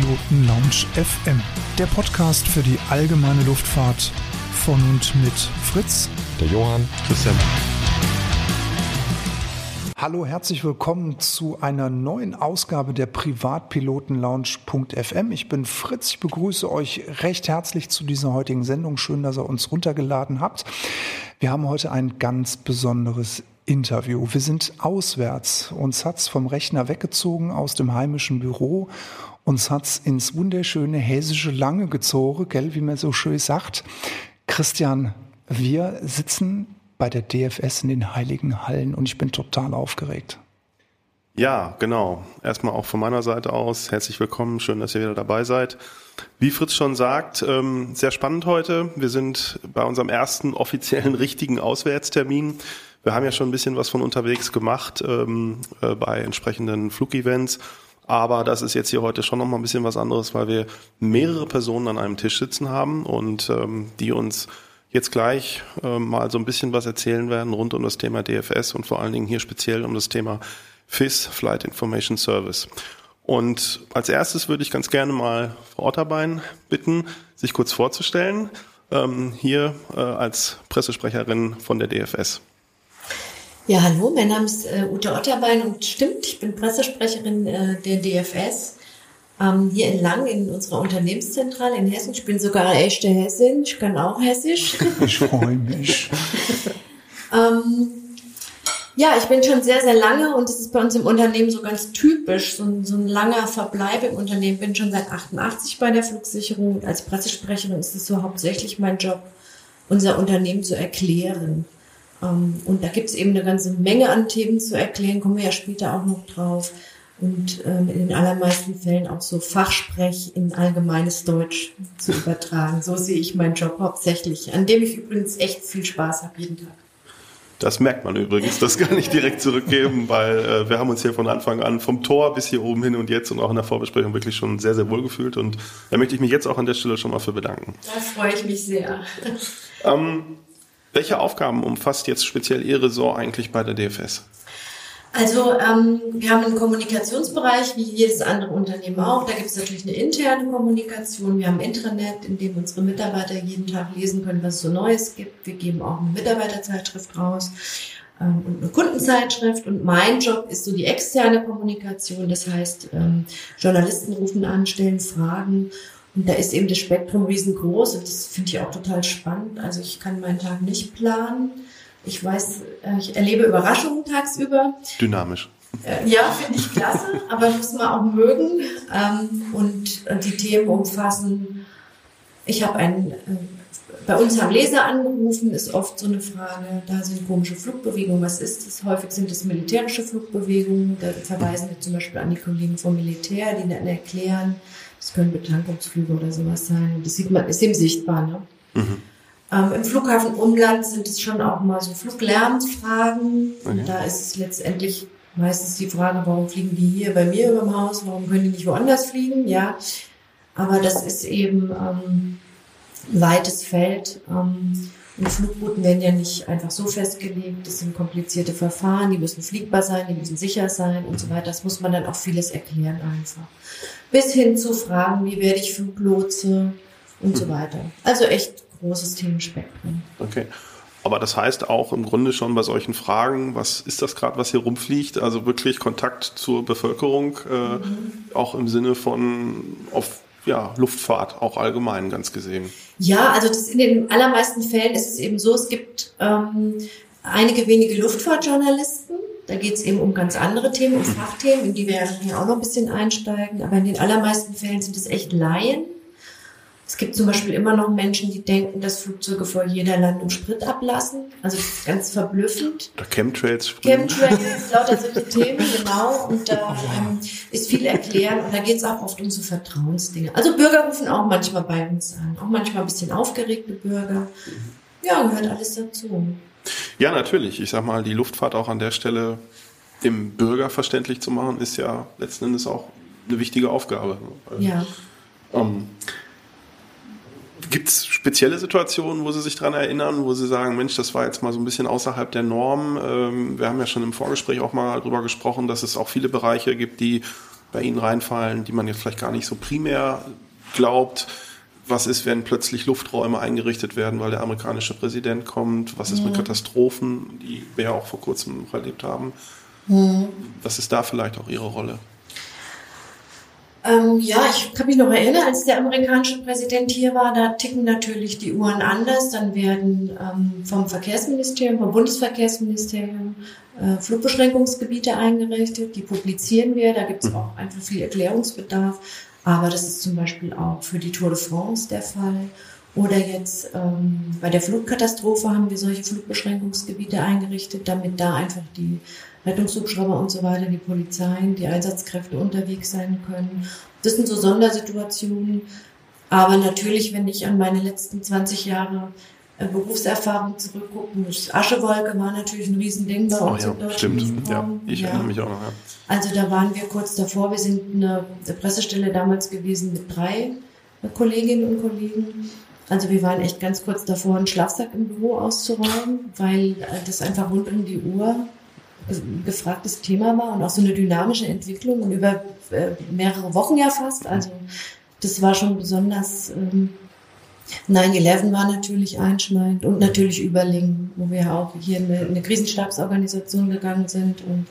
Privatpiloten Lounge FM, der Podcast für die allgemeine Luftfahrt von und mit Fritz, der Johann, Christian. Hallo, herzlich willkommen zu einer neuen Ausgabe der Privatpiloten Lounge.fm. Ich bin Fritz, ich begrüße euch recht herzlich zu dieser heutigen Sendung. Schön, dass ihr uns runtergeladen habt. Wir haben heute ein ganz besonderes Interview. Wir sind auswärts. Uns hat's vom Rechner weggezogen aus dem heimischen Büro. Uns hat's ins wunderschöne hessische Lange gezogen, gell, wie man so schön sagt. Christian, wir sitzen bei der DFS in den Heiligen Hallen und ich bin total aufgeregt. Ja, genau. Erstmal auch von meiner Seite aus herzlich willkommen. Schön, dass ihr wieder dabei seid. Wie Fritz schon sagt, ähm, sehr spannend heute. Wir sind bei unserem ersten offiziellen richtigen Auswärtstermin. Wir haben ja schon ein bisschen was von unterwegs gemacht ähm, äh, bei entsprechenden Flugevents. Aber das ist jetzt hier heute schon nochmal ein bisschen was anderes, weil wir mehrere Personen an einem Tisch sitzen haben und ähm, die uns jetzt gleich ähm, mal so ein bisschen was erzählen werden rund um das Thema DFS und vor allen Dingen hier speziell um das Thema FIS, Flight Information Service. Und als erstes würde ich ganz gerne mal Frau Otterbein bitten, sich kurz vorzustellen, ähm, hier äh, als Pressesprecherin von der DFS. Ja, hallo, mein Name ist äh, Ute Otterbein und stimmt, ich bin Pressesprecherin äh, der DFS ähm, hier in Lang in unserer Unternehmenszentrale in Hessen. Ich bin sogar echte Hessin, ich kann auch Hessisch. Ich freue mich. ähm, ja, ich bin schon sehr, sehr lange und es ist bei uns im Unternehmen so ganz typisch, so ein, so ein langer Verbleib im Unternehmen. Bin schon seit 88 bei der Flugsicherung und als Pressesprecherin ist es so hauptsächlich mein Job, unser Unternehmen zu erklären. Ähm, und da gibt es eben eine ganze Menge an Themen zu erklären, kommen wir ja später auch noch drauf. Und ähm, in den allermeisten Fällen auch so Fachsprech in allgemeines Deutsch zu übertragen. So sehe ich meinen Job hauptsächlich, an dem ich übrigens echt viel Spaß habe jeden Tag. Das merkt man übrigens, das kann ich direkt zurückgeben, weil äh, wir haben uns hier von Anfang an vom Tor bis hier oben hin und jetzt und auch in der Vorbesprechung wirklich schon sehr, sehr wohl gefühlt und da möchte ich mich jetzt auch an der Stelle schon mal für bedanken. Da freue ich mich sehr. Ähm, welche Aufgaben umfasst jetzt speziell Ihre Ressort eigentlich bei der DFS? Also ähm, wir haben einen Kommunikationsbereich, wie jedes andere Unternehmen auch. Da gibt es natürlich eine interne Kommunikation. Wir haben Intranet, in dem unsere Mitarbeiter jeden Tag lesen können, was es so Neues gibt. Wir geben auch eine Mitarbeiterzeitschrift raus ähm, und eine Kundenzeitschrift. Und mein Job ist so die externe Kommunikation. Das heißt, ähm, Journalisten rufen an, stellen Fragen und da ist eben das Spektrum riesengroß und das finde ich auch total spannend. Also ich kann meinen Tag nicht planen. Ich weiß, äh, ich erlebe Überraschungen tagsüber. Dynamisch. Äh, ja, finde ich klasse, aber muss man auch mögen. Ähm, und die Themen umfassen. Ich habe einen, äh, bei uns haben Leser angerufen, ist oft so eine Frage, da sind komische Flugbewegungen, was ist das? Häufig sind es militärische Flugbewegungen, da verweisen wir zum Beispiel an die Kollegen vom Militär, die dann erklären, das können Betankungsflüge oder sowas sein. Das sieht man, ist eben sichtbar. Ne? Mhm. Ähm, Im Flughafen Umland sind es schon auch mal so Fluglärmfragen. Okay. Da ist es letztendlich meistens die Frage, warum fliegen die hier bei mir über dem Haus, warum können die nicht woanders fliegen? Ja, aber das ist eben ähm, ein weites Feld. Ähm, und Flugrouten werden ja nicht einfach so festgelegt. Das sind komplizierte Verfahren, die müssen fliegbar sein, die müssen sicher sein und so weiter. Das muss man dann auch vieles erklären einfach bis hin zu Fragen, wie werde ich Fluglotse und so weiter. Also echt großes Themenspektrum. Okay. Aber das heißt auch im Grunde schon bei solchen Fragen, was ist das gerade, was hier rumfliegt? Also wirklich Kontakt zur Bevölkerung, äh, mhm. auch im Sinne von auf ja, Luftfahrt, auch allgemein ganz gesehen. Ja, also das in den allermeisten Fällen ist es eben so, es gibt ähm, einige wenige Luftfahrtjournalisten, da geht es eben um ganz andere Themen, um Fachthemen, in die wir hier auch noch ein bisschen einsteigen. Aber in den allermeisten Fällen sind es echt Laien. Es gibt zum Beispiel immer noch Menschen, die denken, dass Flugzeuge vor jeder Landung Sprit ablassen. Also das ist ganz verblüffend. Oder Chemtrails. Chemtrails, lauter solche Themen, genau. Und da ähm, ist viel erklären. Und da geht es auch oft um so Vertrauensdinge. Also Bürger rufen auch manchmal bei uns an. Auch manchmal ein bisschen aufgeregte Bürger. Ja, gehört alles dazu. Ja, natürlich. Ich sag mal, die Luftfahrt auch an der Stelle dem Bürger verständlich zu machen, ist ja letzten Endes auch eine wichtige Aufgabe. Ja. Ähm, Gibt es spezielle Situationen, wo Sie sich daran erinnern, wo Sie sagen, Mensch, das war jetzt mal so ein bisschen außerhalb der Norm? Ähm, wir haben ja schon im Vorgespräch auch mal darüber gesprochen, dass es auch viele Bereiche gibt, die bei Ihnen reinfallen, die man jetzt vielleicht gar nicht so primär glaubt? Was ist, wenn plötzlich Lufträume eingerichtet werden, weil der amerikanische Präsident kommt? Was ist mit Katastrophen, die wir ja auch vor kurzem noch erlebt haben? Mhm. Was ist da vielleicht auch Ihre Rolle? Ähm, ja, ich kann mich noch erinnern, als der amerikanische Präsident hier war, da ticken natürlich die Uhren anders. Dann werden ähm, vom Verkehrsministerium, vom Bundesverkehrsministerium äh, Flugbeschränkungsgebiete eingerichtet. Die publizieren wir. Da gibt es auch einfach viel Erklärungsbedarf. Aber das ist zum Beispiel auch für die Tour de France der Fall. Oder jetzt ähm, bei der Flugkatastrophe haben wir solche Flugbeschränkungsgebiete eingerichtet, damit da einfach die Rettungshubschrauber und so weiter, die Polizeien, die Einsatzkräfte unterwegs sein können. Das sind so Sondersituationen. Aber natürlich, wenn ich an meine letzten 20 Jahre Berufserfahrung zurückgucke, das Aschewolke war natürlich ein Riesending bei uns oh ja, in Deutschland. Stimmt, ja, ich ja. erinnere mich auch noch. Ja. Also da waren wir kurz davor. Wir sind eine, eine Pressestelle damals gewesen mit drei Kolleginnen und Kollegen. Also wir waren echt ganz kurz davor, einen Schlafsack im Büro auszuräumen, weil äh, das einfach rund um die Uhr ein gefragtes Thema war und auch so eine dynamische Entwicklung und über äh, mehrere Wochen ja fast. Also das war schon besonders. Ähm, 9-11 war natürlich einschneidend und natürlich Überlingen, wo wir auch hier in eine, in eine Krisenstabsorganisation gegangen sind und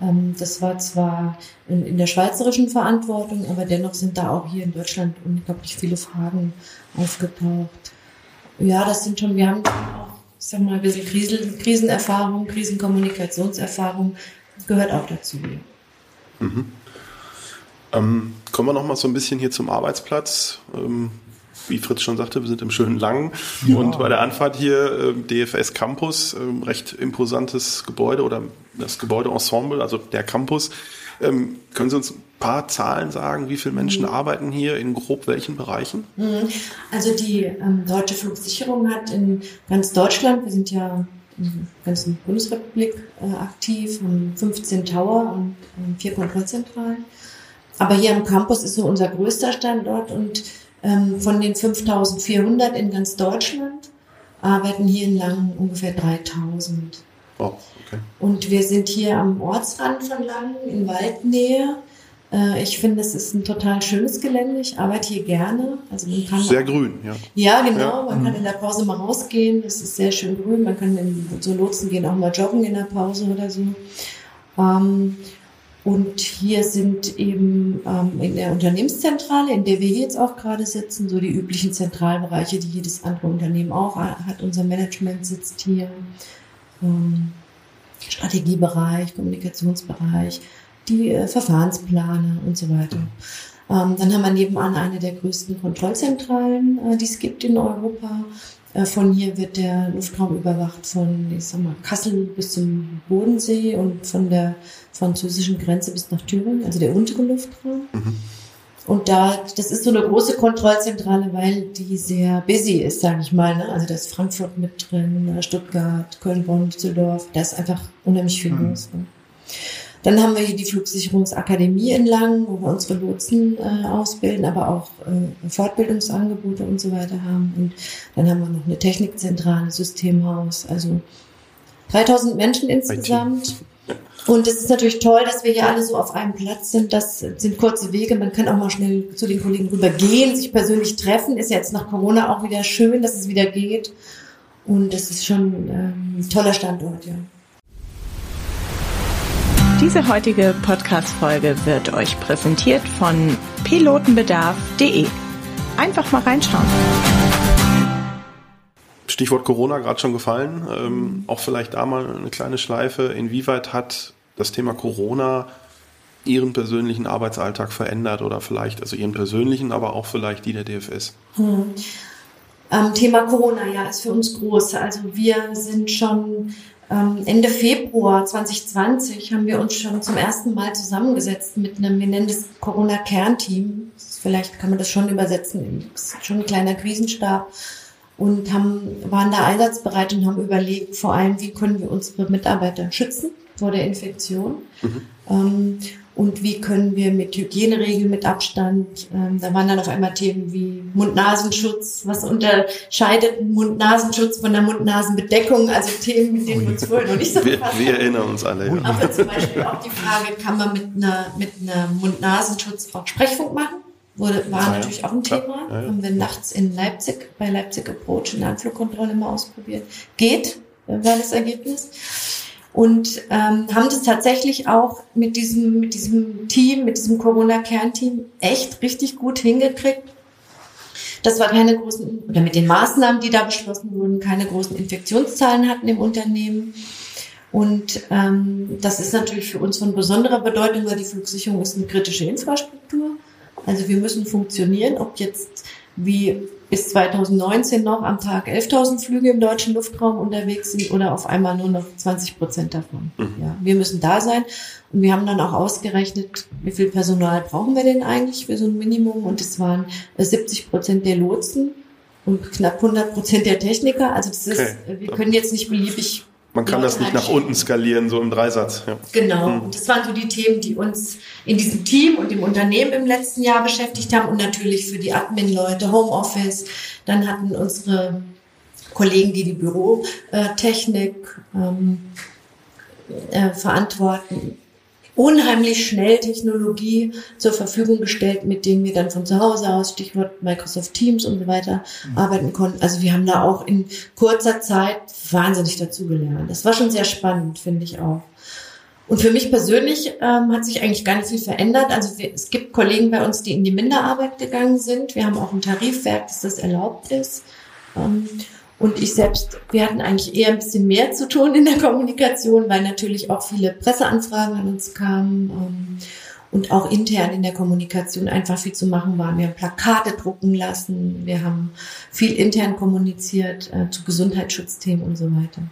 ähm, das war zwar in, in, der schweizerischen Verantwortung, aber dennoch sind da auch hier in Deutschland unglaublich viele Fragen aufgetaucht. Ja, das sind schon, wir haben auch ich sag mal, ein bisschen Krisen, Krisenerfahrung, Krisenkommunikationserfahrung gehört auch dazu. Mhm. Ähm, kommen wir noch mal so ein bisschen hier zum Arbeitsplatz. Ähm, wie Fritz schon sagte, wir sind im schönen Langen ja. und bei der Anfahrt hier äh, DFS Campus, äh, recht imposantes Gebäude oder das Gebäudeensemble, also der Campus. Ähm, können Sie uns ein paar Zahlen sagen, wie viele Menschen mhm. arbeiten hier in grob welchen Bereichen? Mhm. Also die ähm, Deutsche Flugsicherung hat in ganz Deutschland, wir sind ja in der ganzen Bundesrepublik äh, aktiv, haben 15 Tower und vier Kontrollzentralen. Aber hier am Campus ist so unser größter Standort und ähm, von den 5400 in ganz Deutschland arbeiten hier in Langen ungefähr 3000. Oh, okay. Und wir sind hier am Ortsrand von Langen in Waldnähe. Äh, ich finde, es ist ein total schönes Gelände. Ich arbeite hier gerne. Also man kann sehr grün, ja. Ja, genau. Ja. Man kann in der Pause mal rausgehen. Es ist sehr schön grün. Man kann in so Lotsen gehen auch mal joggen in der Pause oder so. Und hier sind eben ähm, in der Unternehmenszentrale, in der wir jetzt auch gerade sitzen, so die üblichen Zentralbereiche, die jedes andere Unternehmen auch hat. Unser Management sitzt hier. Ähm, Strategiebereich, Kommunikationsbereich, die äh, Verfahrensplaner und so weiter. Ähm, dann haben wir nebenan eine der größten Kontrollzentralen, äh, die es gibt in Europa. Äh, von hier wird der Luftraum überwacht von, ich sag mal, Kassel bis zum Bodensee und von der französischen Grenze bis nach Thüringen, also der untere Luftraum. Mhm. Und da, das ist so eine große Kontrollzentrale, weil die sehr busy ist, sage ich mal. Ne? Also da ist Frankfurt mit drin, Stuttgart, Köln, Bonn, Düsseldorf. Da ist einfach unheimlich viel mhm. los. Ne? Dann haben wir hier die Flugsicherungsakademie in Langen, wo wir unsere Lotsen äh, ausbilden, aber auch äh, Fortbildungsangebote und so weiter haben. Und dann haben wir noch eine Technikzentrale, Systemhaus, also 3000 Menschen insgesamt. Und es ist natürlich toll, dass wir hier alle so auf einem Platz sind. Das sind kurze Wege. Man kann auch mal schnell zu den Kollegen rüber gehen, sich persönlich treffen. Ist jetzt nach Corona auch wieder schön, dass es wieder geht. Und das ist schon ähm, ein toller Standort, ja. Diese heutige Podcast-Folge wird euch präsentiert von pilotenbedarf.de. Einfach mal reinschauen. Stichwort Corona gerade schon gefallen. Ähm, auch vielleicht da mal eine kleine Schleife. Inwieweit hat das Thema Corona Ihren persönlichen Arbeitsalltag verändert oder vielleicht, also Ihren persönlichen, aber auch vielleicht die der DFS? Hm. Ähm, Thema Corona, ja, ist für uns groß. Also wir sind schon Ende Februar 2020 haben wir uns schon zum ersten Mal zusammengesetzt mit einem, wir nennen das Corona-Kernteam. Vielleicht kann man das schon übersetzen, ist schon ein kleiner Krisenstab und haben, waren da einsatzbereit und haben überlegt, vor allem, wie können wir unsere Mitarbeiter schützen vor der Infektion. Mhm. Ähm, und wie können wir mit Hygieneregeln, mit Abstand, ähm, da waren dann auf einmal Themen wie Mund-Nasenschutz, was unterscheidet Mund-Nasenschutz von der Mund-Nasen-Bedeckung, also Themen, mit denen wir uns vorher noch nicht so wir, wir erinnern uns alle. Ja. Aber zum Beispiel auch die Frage, kann man mit einer, mit einer Mund-Nasenschutz auch Sprechfunk machen? Wurde, war ja, natürlich auch ein Thema. Ja, Haben wir nachts in Leipzig, bei Leipzig Approach in der Anflugkontrolle mal ausprobiert. Geht, war das Ergebnis und ähm, haben das tatsächlich auch mit diesem, mit diesem Team, mit diesem Corona-Kernteam echt richtig gut hingekriegt. Das war keine großen, oder mit den Maßnahmen, die da beschlossen wurden, keine großen Infektionszahlen hatten im Unternehmen. Und ähm, das ist natürlich für uns von besonderer Bedeutung, weil die Flugsicherung ist eine kritische Infrastruktur. Also wir müssen funktionieren, ob jetzt wie bis 2019 noch am Tag 11.000 Flüge im deutschen Luftraum unterwegs sind oder auf einmal nur noch 20 Prozent davon. Mhm. Ja, wir müssen da sein und wir haben dann auch ausgerechnet, wie viel Personal brauchen wir denn eigentlich für so ein Minimum und es waren 70 Prozent der Lotsen und knapp 100 Prozent der Techniker. Also das ist, okay. wir können jetzt nicht beliebig man kann das nicht nach unten skalieren, so im Dreisatz. Ja. Genau. Hm. Und das waren so die Themen, die uns in diesem Team und im Unternehmen im letzten Jahr beschäftigt haben und natürlich für die Admin-Leute, Homeoffice. Dann hatten unsere Kollegen, die die Bürotechnik ähm, äh, verantworten, unheimlich schnell Technologie zur Verfügung gestellt, mit denen wir dann von zu Hause aus, Stichwort Microsoft Teams und so weiter, mhm. arbeiten konnten. Also wir haben da auch in kurzer Zeit wahnsinnig dazugelernt. Das war schon sehr spannend, finde ich auch. Und für mich persönlich ähm, hat sich eigentlich gar nicht viel verändert. Also wir, es gibt Kollegen bei uns, die in die Minderarbeit gegangen sind. Wir haben auch ein Tarifwerk, dass das erlaubt ist. Ähm, und ich selbst, wir hatten eigentlich eher ein bisschen mehr zu tun in der Kommunikation, weil natürlich auch viele Presseanfragen an uns kamen ähm, und auch intern in der Kommunikation einfach viel zu machen war. Wir haben Plakate drucken lassen, wir haben viel intern kommuniziert äh, zu Gesundheitsschutzthemen und so weiter.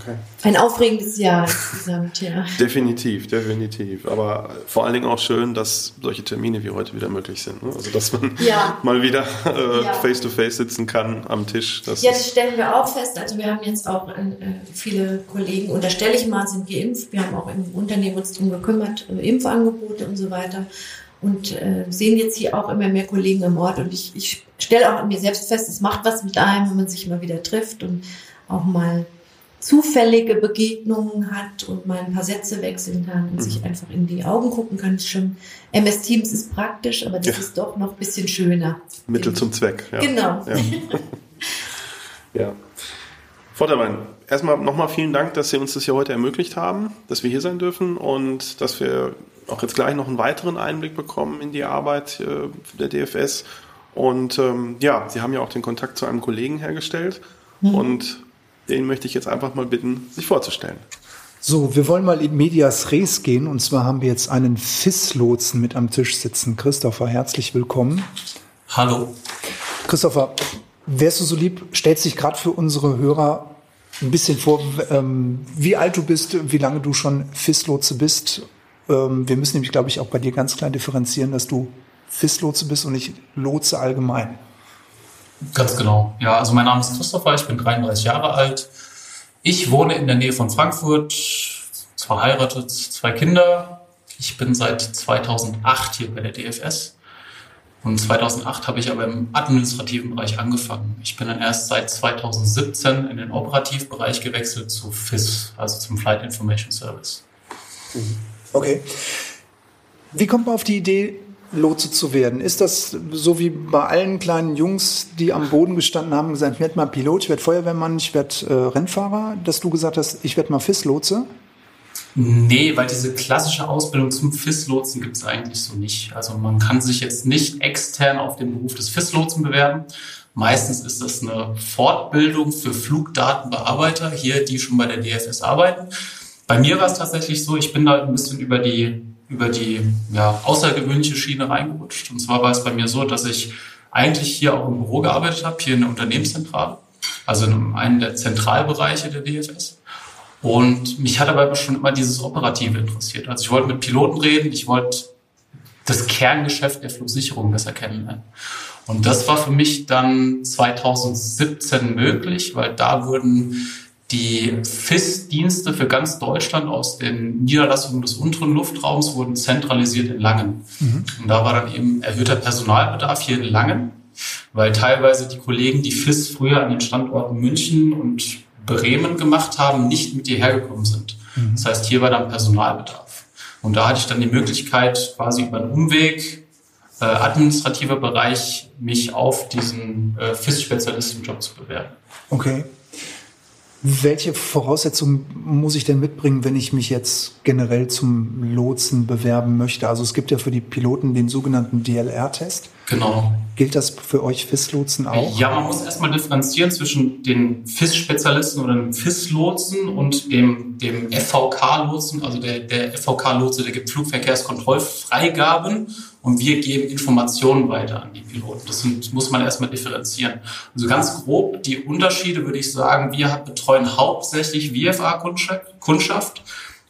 Okay. Ein aufregendes Jahr insgesamt, ja. definitiv, definitiv. Aber vor allen Dingen auch schön, dass solche Termine wie heute wieder möglich sind. Ne? Also dass man ja. mal wieder äh, ja. face to face sitzen kann am Tisch. Das jetzt stellen wir auch fest, also wir haben jetzt auch äh, viele Kollegen, unterstelle ich mal, sind geimpft. Wir haben auch im Unternehmen uns darum gekümmert, äh, Impfangebote und so weiter. Und äh, sehen jetzt hier auch immer mehr Kollegen im Ort. Und ich, ich stelle auch an mir selbst fest, es macht was mit einem, wenn man sich immer wieder trifft und auch mal zufällige Begegnungen hat und mal ein paar Sätze wechseln kann und mhm. sich einfach in die Augen gucken kann, ist schon. MS Teams ist praktisch, aber das ja. ist doch noch ein bisschen schöner. Mittel zum Zweck. Ja. Genau. Ja. ja. Vordermann, erstmal nochmal vielen Dank, dass Sie uns das hier heute ermöglicht haben, dass wir hier sein dürfen und dass wir auch jetzt gleich noch einen weiteren Einblick bekommen in die Arbeit äh, der DFS. Und ähm, ja, Sie haben ja auch den Kontakt zu einem Kollegen hergestellt. Mhm. Und den möchte ich jetzt einfach mal bitten, sich vorzustellen. So, wir wollen mal in Medias Res gehen. Und zwar haben wir jetzt einen FIS-Lotsen mit am Tisch sitzen. Christopher, herzlich willkommen. Hallo. Christopher, wärst du so lieb, stellst dich gerade für unsere Hörer ein bisschen vor, ähm, wie alt du bist, wie lange du schon FIS-Lotse bist. Ähm, wir müssen nämlich, glaube ich, auch bei dir ganz klar differenzieren, dass du FIS-Lotse bist und nicht Lotse allgemein. Ganz genau. Ja, also mein Name ist Christopher, ich bin 33 Jahre alt. Ich wohne in der Nähe von Frankfurt, verheiratet, zwei Kinder. Ich bin seit 2008 hier bei der DFS. Und 2008 habe ich aber im administrativen Bereich angefangen. Ich bin dann erst seit 2017 in den Operativbereich gewechselt zu FIS, also zum Flight Information Service. Okay. Wie kommt man auf die Idee, Lotse zu werden. Ist das so wie bei allen kleinen Jungs, die am Boden gestanden haben und gesagt, ich werde mal Pilot, ich werde Feuerwehrmann, ich werde äh, Rennfahrer, dass du gesagt hast, ich werde mal FIS-Lotse? Nee, weil diese klassische Ausbildung zum FIS-Lotsen gibt es eigentlich so nicht. Also man kann sich jetzt nicht extern auf den Beruf des FIS-Lotsen bewerben. Meistens ist das eine Fortbildung für Flugdatenbearbeiter hier, die schon bei der DFS arbeiten. Bei mir war es tatsächlich so, ich bin da ein bisschen über die über die ja, außergewöhnliche Schiene reingerutscht. Und zwar war es bei mir so, dass ich eigentlich hier auch im Büro gearbeitet habe, hier in der Unternehmenszentrale, also in einem der Zentralbereiche der DFS. Und mich hat aber schon immer dieses Operative interessiert. Also ich wollte mit Piloten reden, ich wollte das Kerngeschäft der Flugsicherung besser kennenlernen. Und das war für mich dann 2017 möglich, weil da wurden die FIS-Dienste für ganz Deutschland aus den Niederlassungen des unteren Luftraums wurden zentralisiert in Langen. Mhm. Und da war dann eben erhöhter Personalbedarf hier in Langen, weil teilweise die Kollegen, die FIS früher an den Standorten München und Bremen gemacht haben, nicht mit hierher gekommen sind. Mhm. Das heißt, hier war dann Personalbedarf. Und da hatte ich dann die Möglichkeit, quasi über einen Umweg, äh, administrativer Bereich, mich auf diesen äh, FIS-Spezialistenjob zu bewerben. Okay. Welche Voraussetzungen muss ich denn mitbringen, wenn ich mich jetzt generell zum Lotsen bewerben möchte? Also es gibt ja für die Piloten den sogenannten DLR-Test. Genau. Gilt das für euch FIS-Lotsen auch? Ja, man muss erstmal differenzieren zwischen den FIS-Spezialisten oder dem FIS-Lotsen und dem, dem FVK-Lotsen. Also der, der FVK-Lotse, der gibt Flugverkehrskontrollfreigaben und wir geben Informationen weiter an die Piloten. Das sind, muss man erstmal differenzieren. Also ganz grob die Unterschiede würde ich sagen, wir betreuen hauptsächlich VFA-Kundschaft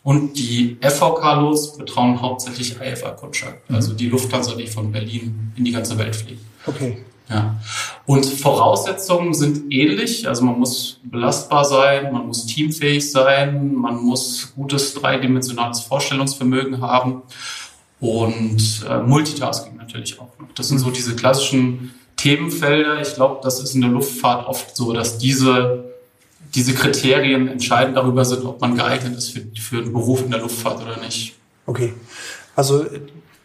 und die FVK-Los betreuen hauptsächlich IFA-Kundschaft. Mhm. Also die Lufthansa, die von Berlin in die ganze Welt fliegt. Okay. Ja. Und Voraussetzungen sind ähnlich. Also man muss belastbar sein, man muss teamfähig sein, man muss gutes dreidimensionales Vorstellungsvermögen haben und äh, Multitasking natürlich auch noch. Das sind so diese klassischen Themenfelder. Ich glaube, das ist in der Luftfahrt oft so, dass diese, diese Kriterien entscheidend darüber sind, ob man geeignet ist für, für einen Beruf in der Luftfahrt oder nicht. Okay. Also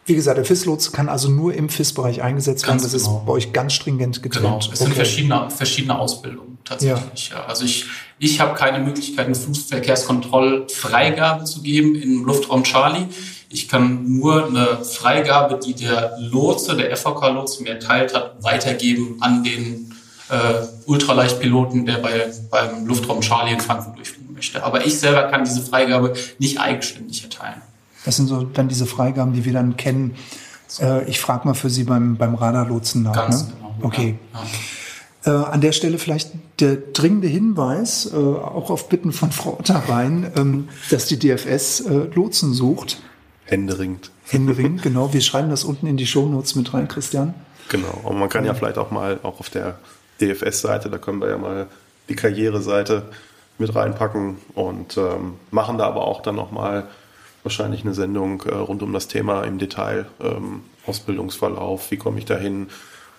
wie gesagt, der FIS-Lotse kann also nur im FIS-Bereich eingesetzt werden. Das genau. ist bei euch ganz stringent getrennt. Genau. Es sind okay. verschiedene, verschiedene Ausbildungen tatsächlich. Ja. Also ich, ich habe keine Möglichkeit, eine Flugverkehrskontrollfreigabe zu geben im Luftraum Charlie. Ich kann nur eine Freigabe, die der Lotse, der FVK-Lotse mir erteilt hat, weitergeben an den äh, Ultraleichtpiloten, der bei, beim Luftraum Charlie in Frankfurt durchfliegen möchte. Aber ich selber kann diese Freigabe nicht eigenständig erteilen. Das sind so dann diese Freigaben, die wir dann kennen. Äh, ich frage mal für Sie beim, beim Radarlotsen nach. Ganz ne? genau. Okay. Ja, ja. Äh, an der Stelle vielleicht der dringende Hinweis, äh, auch auf Bitten von Frau Otterbein, ähm, dass die DFS äh, Lotsen sucht. Händeringend. Händeringend, genau. Wir schreiben das unten in die Shownotes mit rein, Christian. Genau. Und man kann ja vielleicht auch mal auch auf der DFS-Seite, da können wir ja mal die Karriereseite mit reinpacken und ähm, machen da aber auch dann nochmal wahrscheinlich eine Sendung äh, rund um das Thema im Detail, ähm, Ausbildungsverlauf, wie komme ich dahin,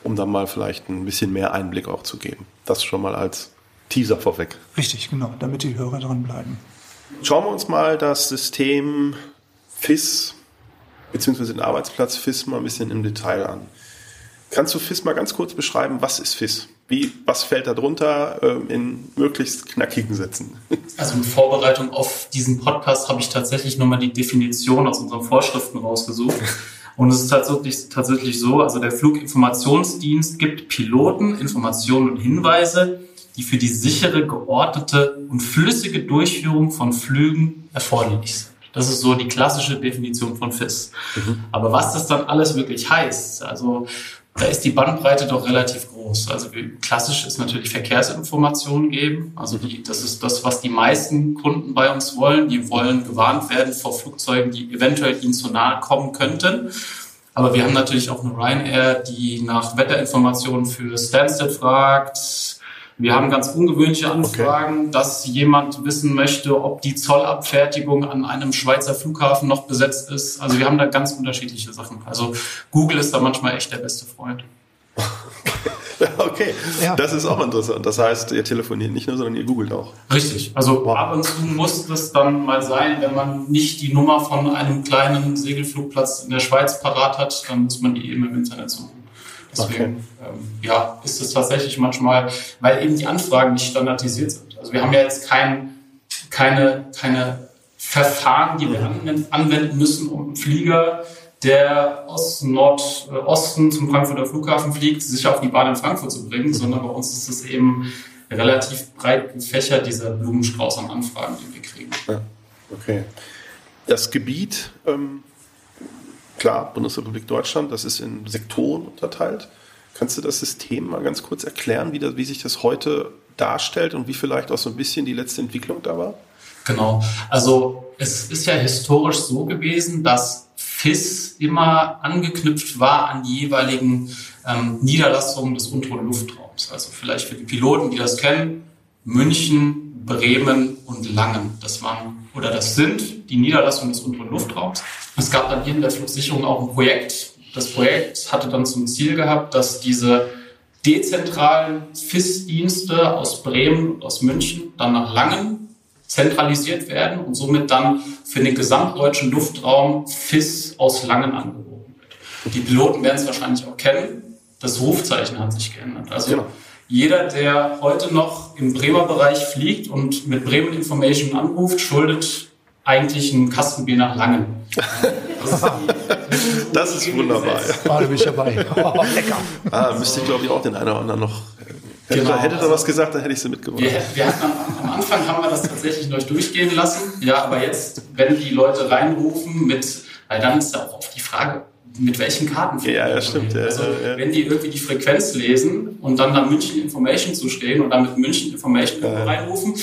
um dann mal vielleicht ein bisschen mehr Einblick auch zu geben. Das schon mal als Teaser vorweg. Richtig, genau, damit die Hörer dranbleiben. Schauen wir uns mal das System FIS beziehungsweise den Arbeitsplatz FIS mal ein bisschen im Detail an. Kannst du FIS mal ganz kurz beschreiben, was ist FIS? Wie, was fällt da drunter ähm, in möglichst knackigen Sätzen? Also in Vorbereitung auf diesen Podcast habe ich tatsächlich nochmal die Definition aus unseren Vorschriften rausgesucht. Und es ist tatsächlich, tatsächlich so, also der Fluginformationsdienst gibt Piloten Informationen und Hinweise, die für die sichere, geordnete und flüssige Durchführung von Flügen erforderlich sind. Das ist so die klassische Definition von FIS. Mhm. Aber was das dann alles wirklich heißt, also da ist die Bandbreite doch relativ groß. Also klassisch ist natürlich Verkehrsinformationen geben. Also die, das ist das, was die meisten Kunden bei uns wollen. Die wollen gewarnt werden vor Flugzeugen, die eventuell ihnen zu nahe kommen könnten. Aber wir haben natürlich auch eine Ryanair, die nach Wetterinformationen für Stansted fragt, wir haben ganz ungewöhnliche Anfragen, okay. dass jemand wissen möchte, ob die Zollabfertigung an einem Schweizer Flughafen noch besetzt ist. Also wir haben da ganz unterschiedliche Sachen. Also Google ist da manchmal echt der beste Freund. okay, ja. das ist auch interessant. Das heißt, ihr telefoniert nicht nur, sondern ihr googelt auch. Richtig. Also wow. ab und zu muss das dann mal sein, wenn man nicht die Nummer von einem kleinen Segelflugplatz in der Schweiz parat hat, dann muss man die eben im Internet suchen. Deswegen okay. Ähm, ja, ist es tatsächlich manchmal, weil eben die Anfragen nicht standardisiert sind. Also wir haben ja jetzt kein, keine, keine Verfahren, die wir anwenden müssen, um einen Flieger, der aus Nordosten zum Frankfurter Flughafen fliegt, sicher auf die Bahn in Frankfurt zu bringen, sondern bei uns ist es eben relativ breit gefächert, dieser Blumenstrauß an Anfragen, die wir kriegen. Ja, okay. Das Gebiet ähm, klar, Bundesrepublik Deutschland, das ist in Sektoren unterteilt. Kannst du das System mal ganz kurz erklären, wie, das, wie sich das heute darstellt und wie vielleicht auch so ein bisschen die letzte Entwicklung da war? Genau. Also es ist ja historisch so gewesen, dass FIS immer angeknüpft war an die jeweiligen ähm, Niederlassungen des unteren Luftraums. Also vielleicht für die Piloten, die das kennen, München, Bremen und Langen. Das waren oder das sind die Niederlassungen des unteren Luftraums. Es gab dann hier in der Flugsicherung auch ein Projekt. Das Projekt hatte dann zum Ziel gehabt, dass diese dezentralen FIS-Dienste aus Bremen und aus München dann nach Langen zentralisiert werden und somit dann für den gesamtdeutschen Luftraum FIS aus Langen angeboten wird. Die Piloten werden es wahrscheinlich auch kennen. Das Rufzeichen hat sich geändert. Also genau. jeder, der heute noch im Bremer Bereich fliegt und mit Bremen Information anruft, schuldet eigentlich ein Kastenbier nach Langen. Das ist, das ist wunderbar. Ja. War ich dabei. Oh, lecker. Ah, müsste ich glaube ich auch den einen oder anderen noch Hätte, genau. hätte er was gesagt, dann hätte ich sie mitgebracht. Wir, wir hatten am, am, Anfang haben wir das tatsächlich noch durchgehen lassen. Ja, aber jetzt, wenn die Leute reinrufen mit, weil dann ist da auch oft die Frage, mit welchen Karten. Ja, ja, stimmt. Ja, also, ja, wenn die irgendwie die Frequenz lesen und dann da München Information zu stehen und dann mit München Information ja. reinrufen,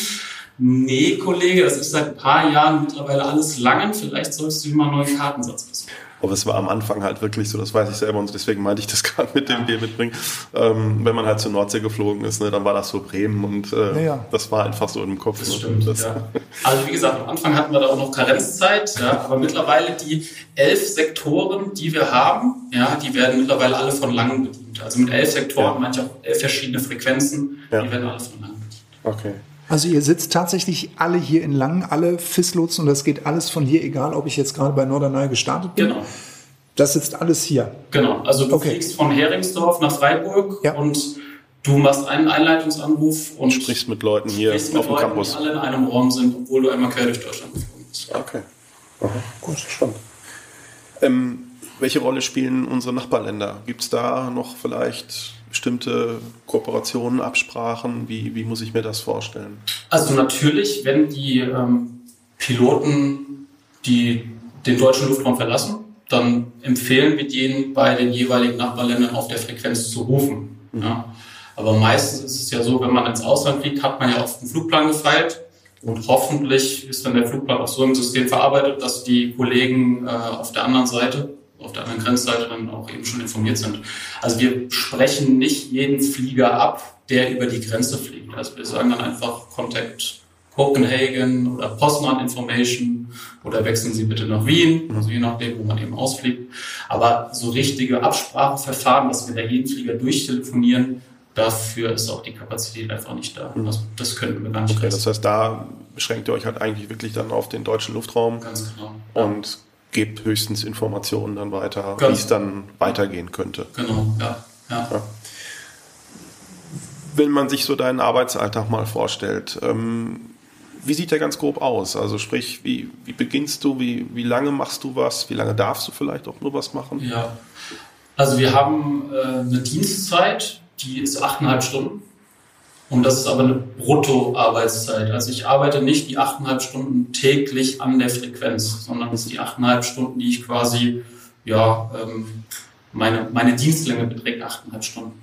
nee, Kollege, das ist seit ein paar Jahren mittlerweile alles langen, vielleicht solltest du mal einen neuen Kartensatz besorgen. Aber es war am Anfang halt wirklich so, das weiß ich selber und deswegen meinte ich das gerade mit dem Bier mitbringen. Ähm, wenn man halt zur Nordsee geflogen ist, ne, dann war das so Bremen und äh, ja, ja. das war einfach so im Kopf. Das ne? stimmt, das, ja. Also wie gesagt, am Anfang hatten wir da auch noch Karenzzeit, ja, aber mittlerweile die elf Sektoren, die wir haben, ja, die werden mittlerweile alle von Langen bedient. Also mit elf Sektoren ja. manche auch elf verschiedene Frequenzen, die werden alle von Langen bedient. Okay. Also ihr sitzt tatsächlich alle hier in Langen, alle FIS-Lotsen und das geht alles von hier, egal ob ich jetzt gerade bei Norderney gestartet bin. Genau. Das sitzt alles hier. Genau. Also du okay. fliegst von Heringsdorf nach Freiburg ja. und du machst einen Einleitungsanruf und sprichst mit Leuten hier auf dem Leuten, Campus. Die alle in einem Raum sind, obwohl du einmal quer durch Deutschland geflogen bist. Okay. Aha. Gut, spannend. Ähm, welche Rolle spielen unsere Nachbarländer? Gibt es da noch vielleicht bestimmte Kooperationen, Absprachen? Wie, wie muss ich mir das vorstellen? Also natürlich, wenn die ähm, Piloten die den deutschen Luftraum verlassen, dann empfehlen wir denen bei den jeweiligen Nachbarländern auf der Frequenz zu rufen. Mhm. Ja. Aber meistens ist es ja so, wenn man ins Ausland fliegt, hat man ja oft einen Flugplan gefeilt und hoffentlich ist dann der Flugplan auch so im System verarbeitet, dass die Kollegen äh, auf der anderen Seite auf der anderen Grenzseite dann auch eben schon informiert sind. Also wir sprechen nicht jeden Flieger ab, der über die Grenze fliegt. Also wir sagen dann einfach Contact Copenhagen oder Poznan Information oder wechseln Sie bitte nach Wien, also je nachdem, wo man eben ausfliegt. Aber so richtige Abspracheverfahren, dass wir da jeden Flieger durchtelefonieren, dafür ist auch die Kapazität einfach nicht da. Also das könnten wir gar nicht. Okay, das heißt, da beschränkt ihr euch halt eigentlich wirklich dann auf den deutschen Luftraum. Ganz genau. Und gebt höchstens Informationen dann weiter, wie es dann weitergehen könnte. Genau, ja, ja. ja. Wenn man sich so deinen Arbeitsalltag mal vorstellt, ähm, wie sieht der ganz grob aus? Also sprich, wie, wie beginnst du, wie, wie lange machst du was, wie lange darfst du vielleicht auch nur was machen? Ja, also wir haben äh, eine Dienstzeit, die ist achteinhalb Stunden. Und das ist aber eine Bruttoarbeitszeit. Also ich arbeite nicht die achteinhalb Stunden täglich an der Frequenz, sondern es sind die achteinhalb Stunden, die ich quasi, ja, ähm, meine, meine Dienstlänge beträgt achteinhalb Stunden.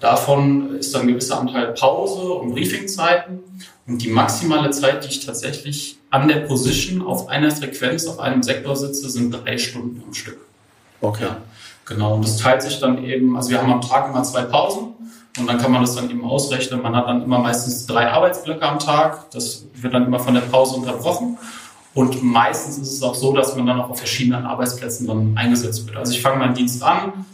Davon ist dann ein gewisser Anteil Pause und Briefingzeiten. Und die maximale Zeit, die ich tatsächlich an der Position auf einer Frequenz, auf einem Sektor sitze, sind drei Stunden am Stück. Okay. Ja, genau. Und das teilt sich dann eben, also wir haben am Tag immer zwei Pausen. Und dann kann man das dann eben ausrechnen. Man hat dann immer meistens drei Arbeitsblöcke am Tag. Das wird dann immer von der Pause unterbrochen. Und meistens ist es auch so, dass man dann auch auf verschiedenen Arbeitsplätzen dann eingesetzt wird. Also ich fange meinen Dienst an,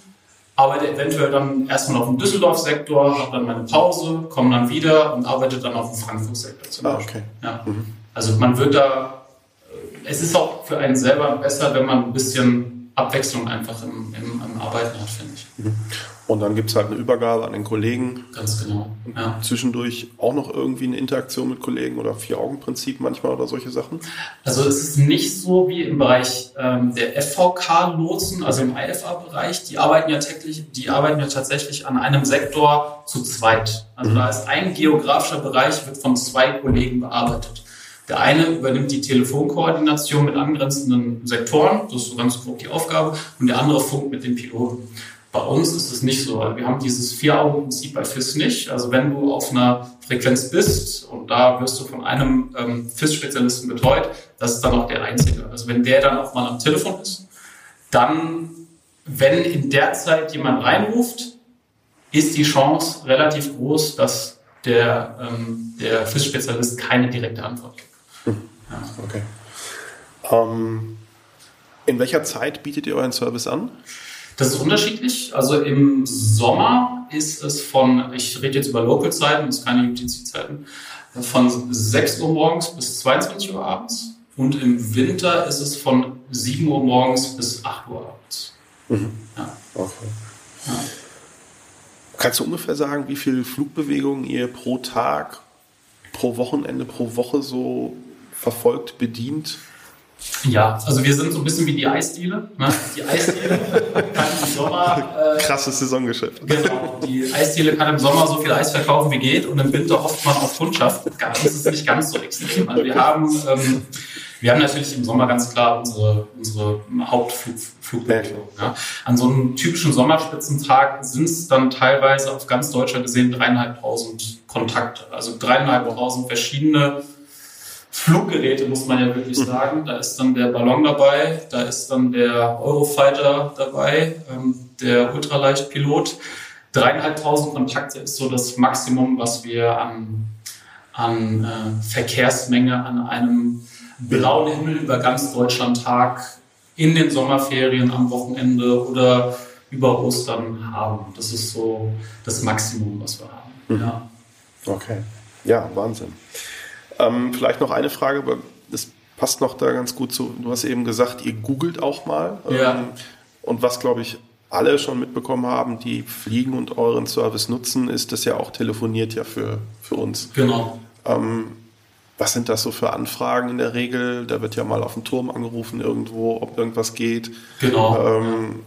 arbeite eventuell dann erstmal auf dem Düsseldorf-Sektor, habe dann meine Pause, komme dann wieder und arbeite dann auf dem Frankfurt-Sektor zum ah, Beispiel. Ah, okay. ja. Mhm. Also man wird da, es ist auch für einen selber besser, wenn man ein bisschen Abwechslung einfach im, im, im Arbeiten hat, finde ich. Mhm. Und dann gibt es halt eine Übergabe an den Kollegen. Ganz genau. Ja. Zwischendurch auch noch irgendwie eine Interaktion mit Kollegen oder Vier-Augen-Prinzip manchmal oder solche Sachen? Also es ist nicht so wie im Bereich ähm, der FVK-Lotsen, also im IFA-Bereich. Die arbeiten ja täglich, die arbeiten ja tatsächlich an einem Sektor zu zweit. Also mhm. da ist ein geografischer Bereich, wird von zwei Kollegen bearbeitet. Der eine übernimmt die Telefonkoordination mit angrenzenden Sektoren, das ist so ganz grob die Aufgabe, und der andere funkt mit den Piloten. Bei uns ist es nicht so. Wir haben dieses Vier-Augen-Prinzip bei FIS nicht. Also wenn du auf einer Frequenz bist und da wirst du von einem ähm, FIS-Spezialisten betreut, das ist dann auch der einzige. Also wenn der dann auch mal am Telefon ist, dann, wenn in der Zeit jemand reinruft, ist die Chance relativ groß, dass der, ähm, der FIS-Spezialist keine direkte Antwort gibt. Hm. Ja. Okay. Ähm, in welcher Zeit bietet ihr euren Service an? Das ist unterschiedlich. Also im Sommer ist es von, ich rede jetzt über Local-Zeiten, das ist keine UTC-Zeiten, von 6 Uhr morgens bis 22 Uhr abends. Und im Winter ist es von 7 Uhr morgens bis 8 Uhr abends. Mhm. Ja. Okay. Ja. Kannst du ungefähr sagen, wie viele Flugbewegungen ihr pro Tag, pro Wochenende, pro Woche so verfolgt, bedient? Ja, also wir sind so ein bisschen wie die Eisdiele. Ne? Die Eisdiele kann im Sommer. Äh, Krasses Saisongeschäft. Genau. Die Eisdiele kann im Sommer so viel Eis verkaufen wie geht und im Winter hofft man auf Kundschaft. Das ist nicht ganz so extrem. Also wir haben, ähm, wir haben natürlich im Sommer ganz klar unsere, unsere Hauptflugbewegung. Ja. An so einem typischen Sommerspitzentag sind es dann teilweise auf ganz Deutschland gesehen dreieinhalbtausend Kontakte. Also dreieinhalbtausend verschiedene Fluggeräte, muss man ja wirklich mhm. sagen. Da ist dann der Ballon dabei, da ist dann der Eurofighter dabei, ähm, der Ultraleichtpilot. Dreieinhalbtausend Kontakte ist so das Maximum, was wir an, an äh, Verkehrsmenge an einem blauen Himmel über ganz Deutschland Tag in den Sommerferien am Wochenende oder über Ostern haben. Das ist so das Maximum, was wir haben. Mhm. Ja. Okay. Ja, Wahnsinn. Ähm, vielleicht noch eine Frage, aber das passt noch da ganz gut zu. Du hast eben gesagt, ihr googelt auch mal. Ja. Ähm, und was, glaube ich, alle schon mitbekommen haben, die fliegen und euren Service nutzen, ist, dass ja auch telefoniert ja für, für uns. Genau. Ähm, was sind das so für Anfragen in der Regel? Da wird ja mal auf dem Turm angerufen irgendwo, ob irgendwas geht. Genau. Ähm,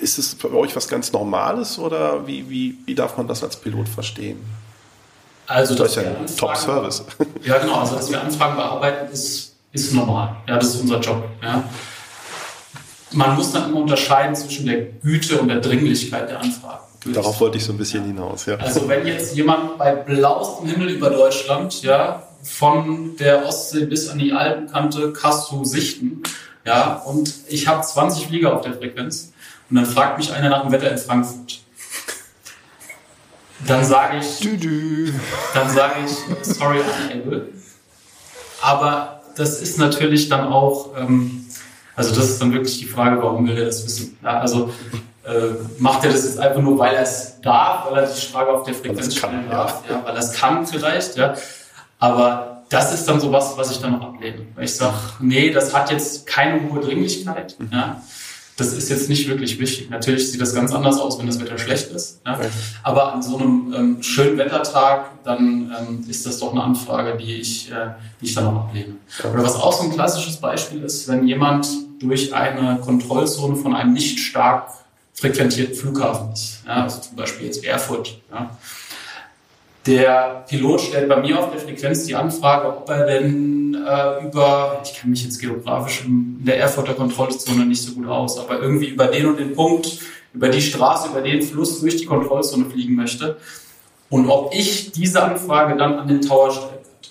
ist es für euch was ganz Normales oder wie, wie, wie darf man das als Pilot verstehen? Also, das ist ja ein Top-Service. Ja, genau. Also, dass wir Anfragen bearbeiten, ist, ist normal. Ja, das ist unser Job. Ja. Man muss dann immer unterscheiden zwischen der Güte und der Dringlichkeit der Anfragen. Darauf wollte ich so ein bisschen hinaus, ja. Also, wenn jetzt jemand bei blauestem Himmel über Deutschland, ja, von der Ostsee bis an die Alpenkante Castro sichten, ja, und ich habe 20 Flieger auf der Frequenz und dann fragt mich einer nach dem Wetter in Frankfurt dann sage ich, dü -dü. dann sage ich, sorry, unable. Aber das ist natürlich dann auch, ähm, also das ist dann wirklich die Frage, warum will er das wissen? Ja, also äh, macht er das jetzt einfach nur, weil er es darf, weil er die Frage auf der Frequenz stellen darf, ja. ja, weil er es kann vielleicht, ja. Aber das ist dann sowas, was ich dann noch ablehne. Weil ich sage, nee, das hat jetzt keine hohe Dringlichkeit. Mhm. Ja das ist jetzt nicht wirklich wichtig. Natürlich sieht das ganz anders aus, wenn das Wetter schlecht ist. Ja? Aber an so einem ähm, schönen Wettertag, dann ähm, ist das doch eine Anfrage, die ich, äh, die ich dann auch ablehne. Oder was auch so ein klassisches Beispiel ist, wenn jemand durch eine Kontrollzone von einem nicht stark frequentierten Flughafen ist, ja? also zum Beispiel jetzt Erfurt, ja? Der Pilot stellt bei mir auf der Frequenz die Anfrage, ob er denn äh, über, ich kenne mich jetzt geografisch in der Erfurter Kontrollzone nicht so gut aus, aber irgendwie über den und den Punkt, über die Straße, über den Fluss durch die Kontrollzone fliegen möchte. Und ob ich diese Anfrage dann an den Tower stellen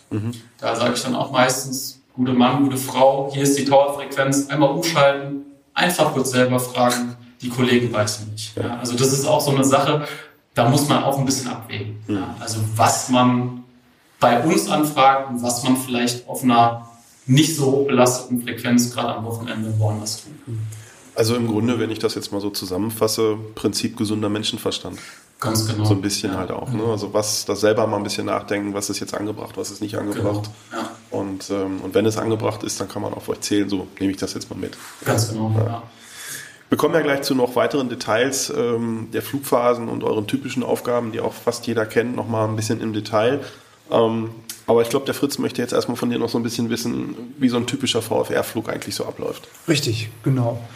wird. Mhm. Da sage ich dann auch meistens, gute Mann, gute Frau, hier ist die Towerfrequenz, einmal umschalten, einfach kurz selber fragen, die Kollegen weißen nicht. Ja, also das ist auch so eine Sache, da muss man auch ein bisschen abwägen. Ja, also was man bei uns anfragt und was man vielleicht auf einer nicht so hoch belasteten Frequenz gerade am Wochenende woanders tut. Also im Grunde, wenn ich das jetzt mal so zusammenfasse, Prinzip gesunder Menschenverstand. Ganz genau. So ein bisschen ja. halt auch. Ne? Also was, da selber mal ein bisschen nachdenken, was ist jetzt angebracht, was ist nicht angebracht. Genau. Ja. Und, ähm, und wenn es angebracht ist, dann kann man auf euch zählen, so nehme ich das jetzt mal mit. Ganz genau, ja. Wir kommen ja gleich zu noch weiteren Details ähm, der Flugphasen und euren typischen Aufgaben, die auch fast jeder kennt, nochmal ein bisschen im Detail. Ähm, aber ich glaube, der Fritz möchte jetzt erstmal von dir noch so ein bisschen wissen, wie so ein typischer VFR-Flug eigentlich so abläuft. Richtig, genau.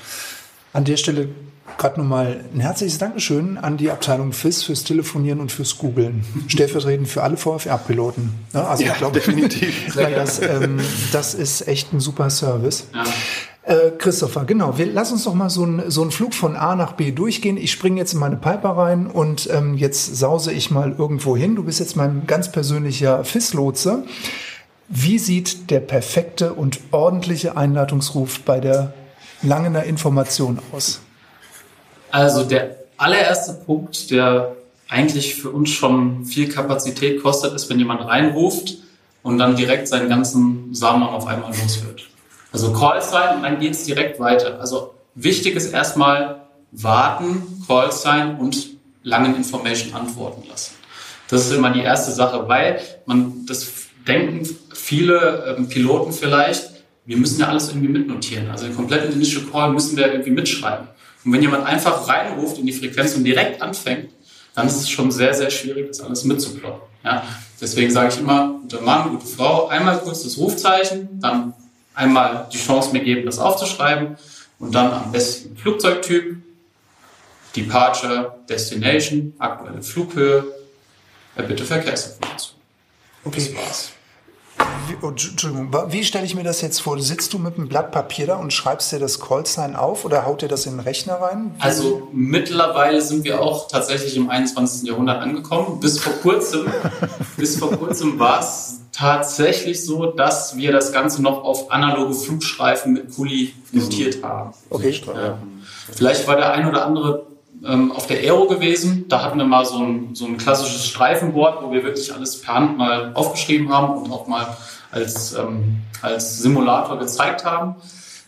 An der Stelle gerade nochmal ein herzliches Dankeschön an die Abteilung FIS fürs Telefonieren und fürs Googeln. Stellvertretend für alle VFR-Piloten. Also ja, ich glaube, definitiv. das, ähm, das ist echt ein super Service. Ja. Äh, Christopher, genau. Wir, lass uns doch mal so, ein, so einen Flug von A nach B durchgehen. Ich springe jetzt in meine Piper rein und ähm, jetzt sause ich mal irgendwo hin. Du bist jetzt mein ganz persönlicher FIS-Lotse. Wie sieht der perfekte und ordentliche Einleitungsruf bei der Langener Information aus? Also der allererste Punkt, der eigentlich für uns schon viel Kapazität kostet, ist, wenn jemand reinruft und dann direkt seinen ganzen Samen auf einmal los. Also Call sein und dann geht's direkt weiter. Also wichtig ist erstmal warten, Call sein und langen Information antworten lassen. Das ist immer die erste Sache, weil man das denken viele ähm, Piloten vielleicht, wir müssen ja alles irgendwie mitnotieren. Also den kompletten Initial Call müssen wir irgendwie mitschreiben. Und wenn jemand einfach reinruft in die Frequenz und direkt anfängt, dann ist es schon sehr, sehr schwierig, das alles mitzuplotten. Ja? Deswegen sage ich immer, guter Mann, gute Frau, einmal kurz das Rufzeichen, dann einmal die Chance mir geben, das aufzuschreiben und dann am besten Flugzeugtyp, Departure, Destination, aktuelle Flughöhe, bitte Verkehrsinformation. Okay. Das war's. Wie, oh, Entschuldigung, wie stelle ich mir das jetzt vor? Sitzt du mit einem Blatt Papier da und schreibst dir das Callsign auf oder haut dir das in den Rechner rein? Also mittlerweile sind wir auch tatsächlich im 21. Jahrhundert angekommen. Bis vor kurzem, bis vor kurzem war es tatsächlich so, dass wir das Ganze noch auf analoge Flugstreifen mit Kuli notiert haben. Okay. Ja. Vielleicht war der ein oder andere ähm, auf der Aero gewesen. Da hatten wir mal so ein, so ein klassisches Streifenboard, wo wir wirklich alles per Hand mal aufgeschrieben haben und auch mal als, ähm, als Simulator gezeigt haben.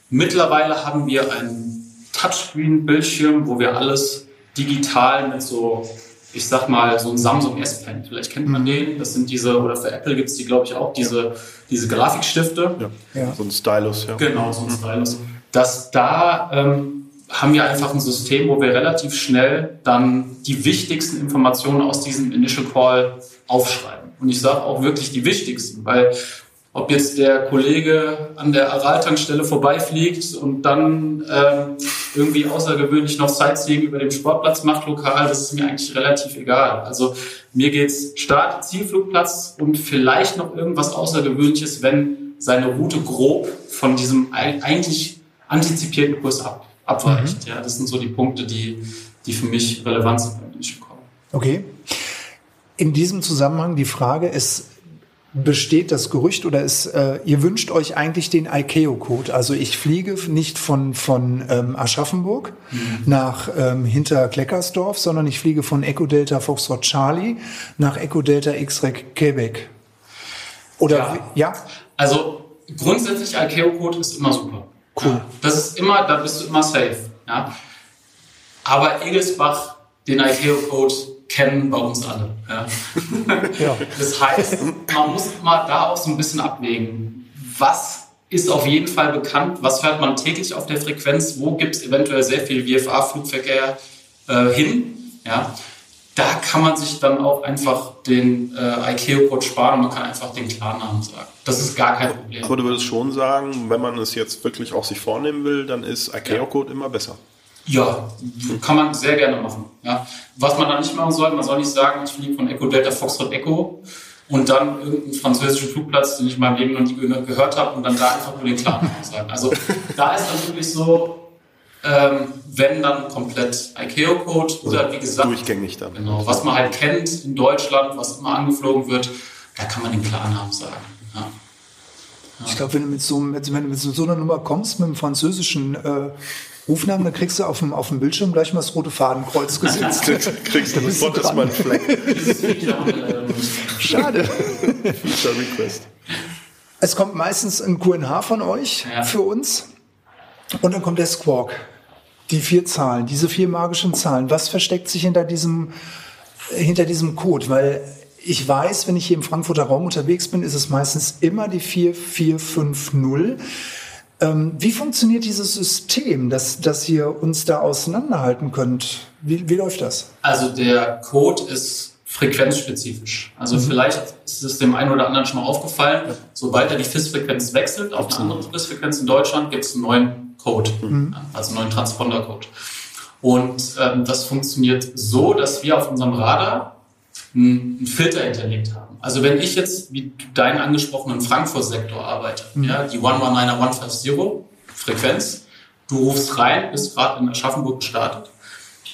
Mittlerweile haben wir einen Touchscreen-Bildschirm, wo wir alles digital mit so, ich sag mal, so ein Samsung S-Pen, vielleicht kennt man mhm. den, das sind diese, oder für Apple gibt's die, glaube ich, auch, diese, diese Grafikstifte. Ja. ja. so ein Stylus, ja. Genau, so ein Stylus. Dass da ähm, haben wir einfach ein System, wo wir relativ schnell dann die wichtigsten Informationen aus diesem Initial Call aufschreiben. Und ich sage auch wirklich die wichtigsten, weil ob jetzt der Kollege an der Araltankstelle vorbeifliegt und dann ähm, irgendwie außergewöhnlich noch Sightseeing über dem Sportplatz macht lokal, das ist mir eigentlich relativ egal. Also mir geht's Start, Zielflugplatz und vielleicht noch irgendwas Außergewöhnliches, wenn seine Route grob von diesem eigentlich antizipierten Kurs ab abweicht. Mhm. Ja, das sind so die Punkte, die, die für mich relevant sind beim Nischenkommen. Okay. In diesem Zusammenhang die Frage ist, besteht das Gerücht oder ist, äh, ihr wünscht euch eigentlich den ICAO-Code? Also ich fliege nicht von, von ähm, Aschaffenburg mhm. nach ähm, hinter Kleckersdorf, sondern ich fliege von Echo Delta Foxtrot Charlie nach Echo Delta X-Rec Quebec. Oder ja. ja? Also grundsätzlich ICAO-Code ist immer super. Cool. Ja, das ist immer, da bist du immer safe. Ja. Aber Egelsbach, den ICAO-Code, kennen bei uns alle. Ja. ja. Das heißt, man muss mal da auch so ein bisschen abwägen. Was ist auf jeden Fall bekannt? Was hört man täglich auf der Frequenz? Wo gibt es eventuell sehr viel VFA-Flugverkehr äh, hin? Ja da kann man sich dann auch einfach den äh, ICAO-Code sparen und man kann einfach den Klarnamen sagen. Das ist gar kein Problem. Aber du würdest schon sagen, wenn man es jetzt wirklich auch sich vornehmen will, dann ist ICAO-Code ja. immer besser. Ja, kann man sehr gerne machen. Ja. Was man da nicht machen soll, man soll nicht sagen, ich fliege von Echo Delta Foxtrot Echo und dann irgendeinen französischen Flugplatz, den ich in meinem Leben noch nie gehört habe und dann da einfach nur den Klarnamen sagen. Also da ist dann wirklich so, ähm, wenn dann komplett ICAO-Code oder also wie gesagt, durchgängig dann. Genau, was man halt kennt in Deutschland, was immer angeflogen wird, da kann man den Klarnamen sagen. Ja. Ja. Ich glaube, wenn, du mit so, wenn du mit so einer Nummer kommst, mit einem französischen äh, Rufnamen, dann kriegst du auf dem, auf dem Bildschirm gleich mal das rote Fadenkreuz gesetzt. kriegst du sofort erstmal einen Fleck. Schade. Feature Request. Es kommt meistens ein QNH von euch ja. für uns. Und dann kommt der Squawk. Die vier Zahlen, diese vier magischen Zahlen. Was versteckt sich hinter diesem, hinter diesem Code? Weil ich weiß, wenn ich hier im Frankfurter Raum unterwegs bin, ist es meistens immer die 4450. Ähm, wie funktioniert dieses System, dass, dass ihr uns da auseinanderhalten könnt? Wie, wie läuft das? Also der Code ist frequenzspezifisch. Also mhm. vielleicht ist es dem einen oder anderen schon mal aufgefallen, sobald er die FIS-Frequenz wechselt auf eine andere FIS-Frequenz in Deutschland, gibt es einen neuen Code, mhm. also neuen Transponder-Code. Und ähm, das funktioniert so, dass wir auf unserem Radar einen Filter hinterlegt haben. Also wenn ich jetzt wie deinen angesprochenen Frankfurt-Sektor arbeite, mhm. ja, die 119er 150 Frequenz, du rufst rein, bist gerade in Aschaffenburg gestartet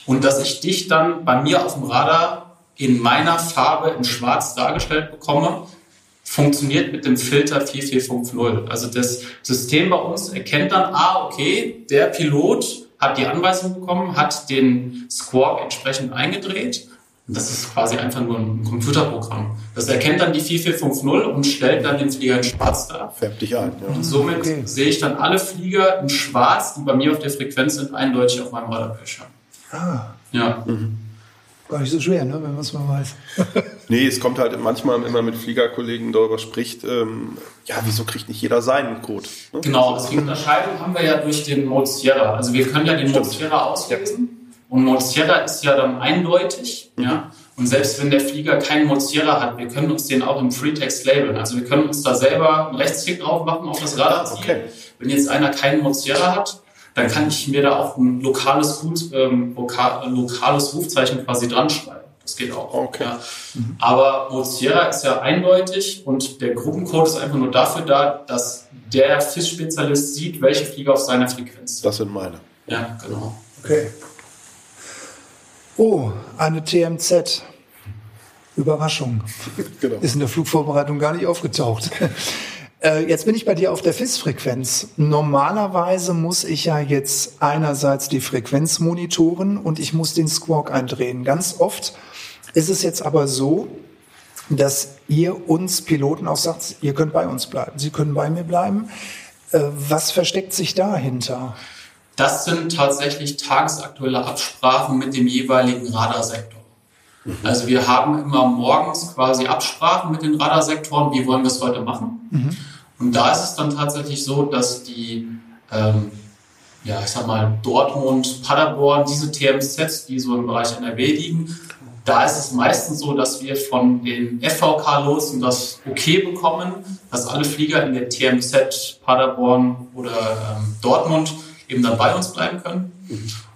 und dass ich dich dann bei mir auf dem Radar in meiner Farbe in schwarz dargestellt bekomme, funktioniert mit dem Filter 4450. Also das System bei uns erkennt dann, ah, okay, der Pilot hat die Anweisung bekommen, hat den Squawk entsprechend eingedreht Das ist quasi einfach nur ein Computerprogramm. Das erkennt dann die 4450 und stellt dann den Flieger in schwarz dar. Färbt dich ein, ja. Und somit okay. sehe ich dann alle Flieger in schwarz, die bei mir auf der Frequenz sind, eindeutig auf meinem Radarbildschirm. Ah. Ja. Mhm. Gar nicht so schwer, ne, wenn man es mal weiß. nee, es kommt halt manchmal, wenn man mit Fliegerkollegen darüber spricht, ähm, ja, wieso kriegt nicht jeder seinen Code? Ne? Genau, also die Unterscheidung haben wir ja durch den Mode Sierra. Also wir können ja den Mode Sierra auslesen und Sierra ist ja dann eindeutig, mhm. ja. Und selbst wenn der Flieger keinen Sierra hat, wir können uns den auch im Freetext labeln. Also wir können uns da selber einen Rechtsklick drauf machen auf das Radarziel. Okay. Wenn jetzt einer keinen Sierra hat, dann kann ich mir da auch ein lokales, ähm, lokales Rufzeichen quasi dran schreiben. Das geht auch. Okay. Ja. Mhm. Aber Mozilla ist ja eindeutig und der Gruppencode ist einfach nur dafür da, dass der FIS-Spezialist sieht, welche Flieger auf seiner Frequenz sind. Das sind meine. Ja, genau. Okay. Oh, eine TMZ. Überraschung. genau. Ist in der Flugvorbereitung gar nicht aufgetaucht. Äh, jetzt bin ich bei dir auf der FIS-Frequenz. Normalerweise muss ich ja jetzt einerseits die Frequenz monitoren und ich muss den Squawk eindrehen. Ganz oft ist es jetzt aber so, dass ihr uns Piloten auch sagt, ihr könnt bei uns bleiben, Sie können bei mir bleiben. Äh, was versteckt sich dahinter? Das sind tatsächlich tagesaktuelle Absprachen mit dem jeweiligen Radarsektor. Mhm. Also wir haben immer morgens quasi Absprachen mit den Radarsektoren, wie wollen wir es heute machen. Mhm. Und da ist es dann tatsächlich so, dass die, ähm, ja, ich sag mal, Dortmund, Paderborn, diese TMZs, die so im Bereich NRW liegen, da ist es meistens so, dass wir von den FVK-Losen das Okay bekommen, dass alle Flieger in der TMZ Paderborn oder ähm, Dortmund eben dann bei uns bleiben können.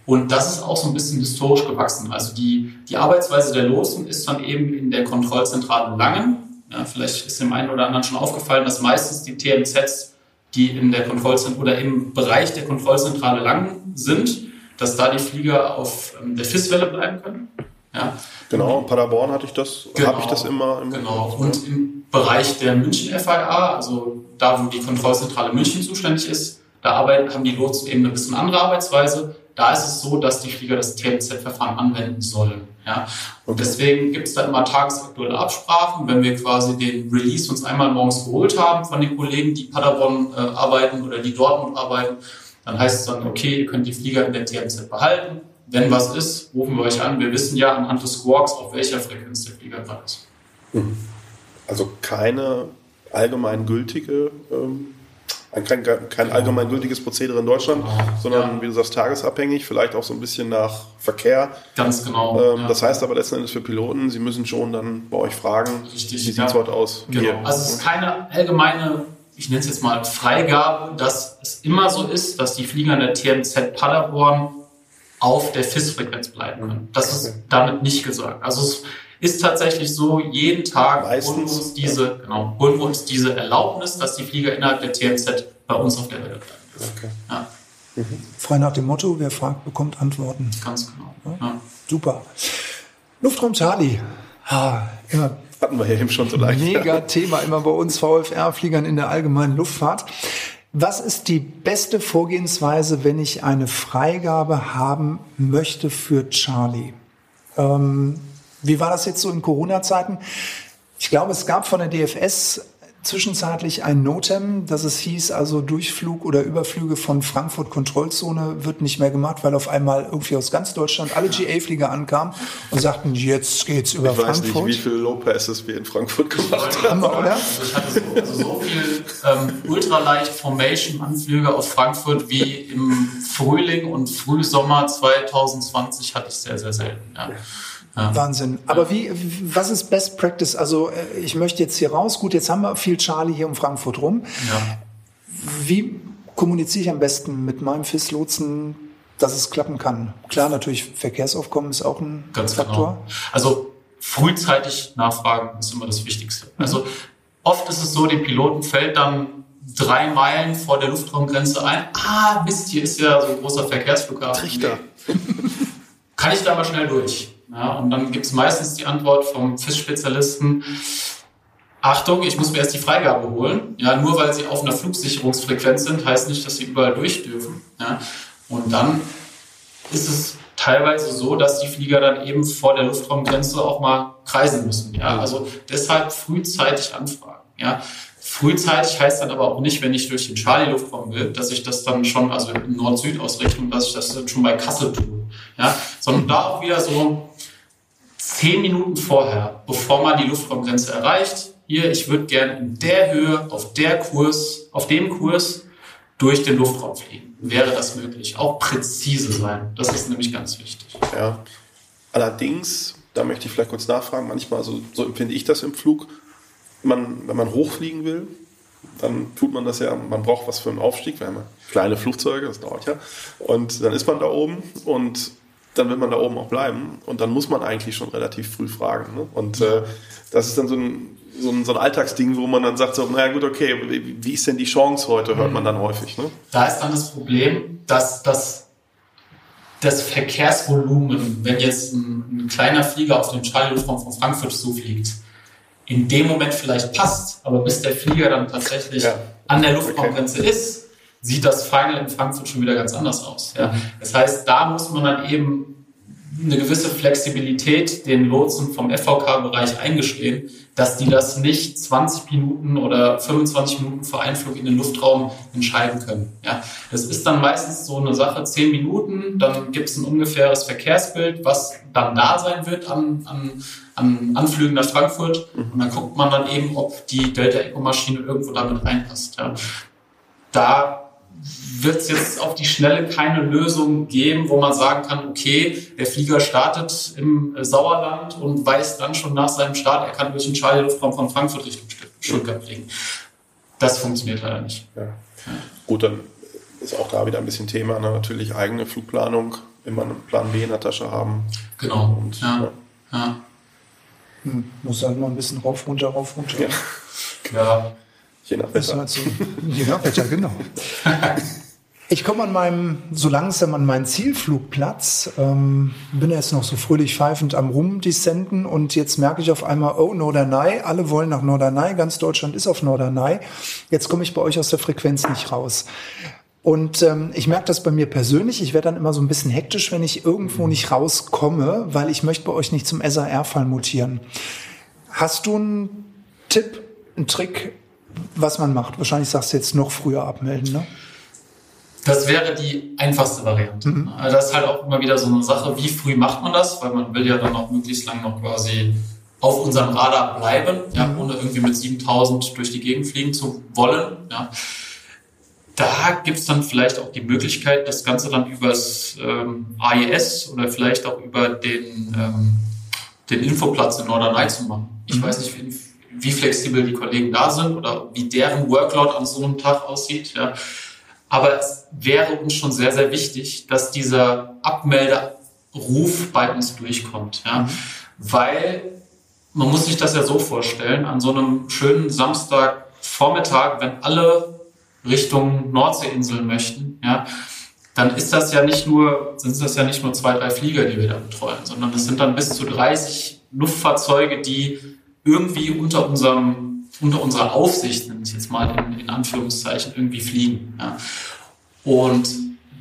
Und das ist auch so ein bisschen historisch gewachsen. Also die, die Arbeitsweise der Losen ist dann eben in der Kontrollzentrale Langen ja, vielleicht ist dem einen oder anderen schon aufgefallen, dass meistens die TMZs, die in der Kontrollzentrale oder im Bereich der Kontrollzentrale lang sind, dass da die Flieger auf ähm, der FIS-Welle bleiben können. Ja. Genau, in Paderborn hatte ich das, genau, habe ich das immer. Im genau, und im Bereich der München FIA, also da, wo die Kontrollzentrale München zuständig ist, da arbeiten, haben die Lotsen eben eine bisschen andere Arbeitsweise. Da ist es so, dass die Flieger das TMZ-Verfahren anwenden sollen. Ja? Und deswegen gibt es da immer tagesaktuelle Absprachen. Wenn wir quasi den Release uns einmal morgens geholt haben von den Kollegen, die Paderborn äh, arbeiten oder die Dortmund arbeiten, dann heißt es dann, okay, ihr könnt die Flieger in der TMZ behalten. Wenn was ist, rufen wir euch an. Wir wissen ja anhand des Squawks, auf welcher Frequenz der Flieger gerade ist. Mhm. Also keine allgemein gültige ähm kein, kein allgemeingültiges Prozedere in Deutschland, sondern ja. wie du sagst, tagesabhängig, vielleicht auch so ein bisschen nach Verkehr. Ganz genau. Ähm, ja. Das heißt aber letzten Endes für Piloten, sie müssen schon dann bei euch fragen, Richtig, wie sieht es heute aus? Genau. Hier. Also es ist keine allgemeine, ich nenne es jetzt mal Freigabe, dass es immer so ist, dass die Flieger in der TMZ Paderborn auf der FIS-Frequenz bleiben können. Das ist damit nicht gesagt. Also es ist tatsächlich so, jeden Tag Meistens, holen wir uns diese, genau, holen wir uns diese Erlaubnis, dass die Flieger innerhalb der TMZ bei uns auf der Welle bleiben. Okay. Ja. Mhm. Frei nach dem Motto, wer fragt, bekommt Antworten. Ganz genau. Ja? Ja. Super. Luftraum Charlie. Ha, immer hatten wir ja eben schon so leicht. Mega Thema immer bei uns VFR-Fliegern in der allgemeinen Luftfahrt. Was ist die beste Vorgehensweise, wenn ich eine Freigabe haben möchte für Charlie? Ähm, wie war das jetzt so in Corona-Zeiten? Ich glaube, es gab von der DFS zwischenzeitlich ein Notem, dass es hieß, also Durchflug oder Überflüge von Frankfurt Kontrollzone wird nicht mehr gemacht, weil auf einmal irgendwie aus ganz Deutschland alle GA-Flieger ankamen und sagten, jetzt geht's über Frankfurt. Ich weiß nicht, wie viele Low Passes wir in Frankfurt gemacht haben. oder? Also ich hatte so, also so viel ähm, ultraleicht Formation-Anflüge aus Frankfurt wie im Frühling und Frühsommer 2020 hatte ich sehr, sehr selten. Ja. Ja. Wahnsinn. Aber wie, was ist Best Practice? Also äh, ich möchte jetzt hier raus. Gut, jetzt haben wir viel Charlie hier um Frankfurt rum. Ja. Wie kommuniziere ich am besten mit meinem FIS-Lotsen, dass es klappen kann? Klar, natürlich Verkehrsaufkommen ist auch ein Ganz Faktor. Genau. Also frühzeitig nachfragen ist immer das Wichtigste. Mhm. Also oft ist es so, dem Piloten fällt dann drei Meilen vor der Luftraumgrenze ein. Ah, Mist, hier ist ja so ein großer Verkehrsflughafen. Trichter. Kann ich da mal schnell durch? Ja, und dann gibt es meistens die Antwort vom FIS-Spezialisten, Achtung, ich muss mir erst die Freigabe holen. Ja, nur weil sie auf einer Flugsicherungsfrequenz sind, heißt nicht, dass sie überall durch dürfen. Ja, und dann ist es teilweise so, dass die Flieger dann eben vor der Luftraumgrenze auch mal kreisen müssen. Ja, also deshalb frühzeitig anfragen. Ja, frühzeitig heißt dann aber auch nicht, wenn ich durch den Charlie-Luftraum will, dass ich das dann schon, also in Nord-Süd-Ausrichtung, dass ich das dann schon bei Kassel tue. Ja, sondern da auch wieder so zehn Minuten vorher, bevor man die Luftraumgrenze erreicht, hier, ich würde gerne in der Höhe, auf der Kurs, auf dem Kurs durch den Luftraum fliegen. Wäre das möglich? Auch präzise sein. Das ist nämlich ganz wichtig. Ja. Allerdings, da möchte ich vielleicht kurz nachfragen, manchmal, so, so empfinde ich das im Flug, man, wenn man hochfliegen will, dann tut man das ja, man braucht was für einen Aufstieg, wir haben ja kleine Flugzeuge, das dauert ja. Und dann ist man da oben und dann will man da oben auch bleiben. Und dann muss man eigentlich schon relativ früh fragen. Ne? Und äh, das ist dann so ein, so ein, so ein Alltagsding, wo man dann sagt, so, naja gut, okay, wie, ist denn die Chance heute, hört man dann häufig. Ne? Da ist dann das Problem, dass das das Verkehrsvolumen, wenn jetzt ein, ein kleiner Flieger auf den Charlie-Luftraum von Frankfurt zufliegt, in dem Moment vielleicht passt, aber bis der Flieger dann tatsächlich ja. an der Luftraumgrenze okay. ist, sieht das Final in Frankfurt schon wieder ganz anders aus. Ja. Mhm. Das heißt, da muss man dann eben eine gewisse Flexibilität den Lotsen vom FVK-Bereich eingestehen, dass die das nicht 20 Minuten oder 25 Minuten vor Einflug in den Luftraum entscheiden können. Ja, das ist dann meistens so eine Sache, 10 Minuten, dann gibt es ein ungefähres Verkehrsbild, was dann da sein wird an, an, an Anflügen nach Frankfurt. Mhm. Und dann guckt man dann eben, ob die Delta-Eco-Maschine irgendwo damit reinpasst. Ja. Da wird es jetzt auf die Schnelle keine Lösung geben, wo man sagen kann, okay, der Flieger startet im Sauerland und weiß dann schon nach seinem Start, er kann durch den Charlie Luftraum von Frankfurt Richtung Stuttgart fliegen. Das funktioniert leider nicht. Ja. Gut, dann ist auch da wieder ein bisschen Thema, ne? natürlich eigene Flugplanung, immer einen Plan B in der Tasche haben. Genau. Und, ja. ja. Hm, muss halt mal ein bisschen rauf, runter, rauf, runter. Ja. ja. Je nach Wetter. Halt so, je nach Wetter, genau. Ich komme an meinem, so langsam an meinen Zielflugplatz, ähm, bin jetzt noch so fröhlich pfeifend am Rumdescenden und jetzt merke ich auf einmal, oh, Norderney, alle wollen nach Norderney, ganz Deutschland ist auf Norderney. Jetzt komme ich bei euch aus der Frequenz nicht raus. Und ähm, ich merke das bei mir persönlich, ich werde dann immer so ein bisschen hektisch, wenn ich irgendwo nicht rauskomme, weil ich möchte bei euch nicht zum SAR-Fall mutieren. Hast du einen Tipp, einen Trick, was man macht. Wahrscheinlich sagst du jetzt noch früher abmelden, ne? Das wäre die einfachste Variante. Mhm. Also das ist halt auch immer wieder so eine Sache, wie früh macht man das, weil man will ja dann auch möglichst lang noch quasi auf unserem Radar bleiben, mhm. ja, ohne irgendwie mit 7000 durch die Gegend fliegen zu wollen. Ja. Da gibt's dann vielleicht auch die Möglichkeit, das Ganze dann übers ähm, AES oder vielleicht auch über den, ähm, den Infoplatz in Norderney zu machen. Ich mhm. weiß nicht, wie, flexibel die Kollegen da sind oder wie deren Workload an so einem Tag aussieht. Ja. Aber es wäre uns schon sehr, sehr wichtig, dass dieser Abmelderuf bei uns durchkommt. Ja. Mhm. Weil man muss sich das ja so vorstellen, an so einem schönen Samstagvormittag, wenn alle Richtung Nordseeinseln möchten, ja, dann ist das ja nicht nur, sind das ja nicht nur zwei, drei Flieger, die wir da betreuen, sondern es sind dann bis zu 30 Luftfahrzeuge, die irgendwie unter unserem, unter unserer Aufsicht, nenne ich jetzt mal in, in Anführungszeichen, irgendwie fliegen. Ja. Und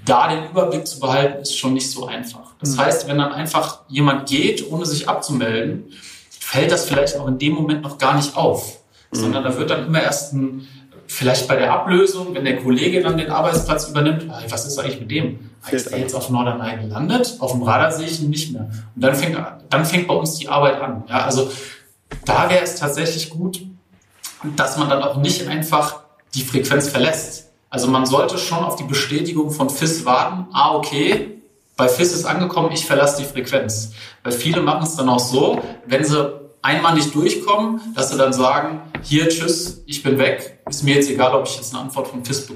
da den Überblick zu behalten, ist schon nicht so einfach. Das mhm. heißt, wenn dann einfach jemand geht, ohne sich abzumelden, fällt das vielleicht auch in dem Moment noch gar nicht auf, mhm. sondern da wird dann immer erst ein, vielleicht bei der Ablösung, wenn der Kollege dann den Arbeitsplatz übernimmt, was ist eigentlich mit dem? Ist er jetzt auf Norderney gelandet? Auf dem Radar sehe ich ihn nicht mehr. Und dann fängt, dann fängt bei uns die Arbeit an. Ja, also da wäre es tatsächlich gut, dass man dann auch nicht einfach die Frequenz verlässt. Also man sollte schon auf die Bestätigung von FIS warten. Ah, okay, bei FIS ist angekommen, ich verlasse die Frequenz. Weil viele machen es dann auch so, wenn sie einmal nicht durchkommen, dass sie dann sagen, hier, tschüss, ich bin weg. Ist mir jetzt egal, ob ich jetzt eine Antwort von FIS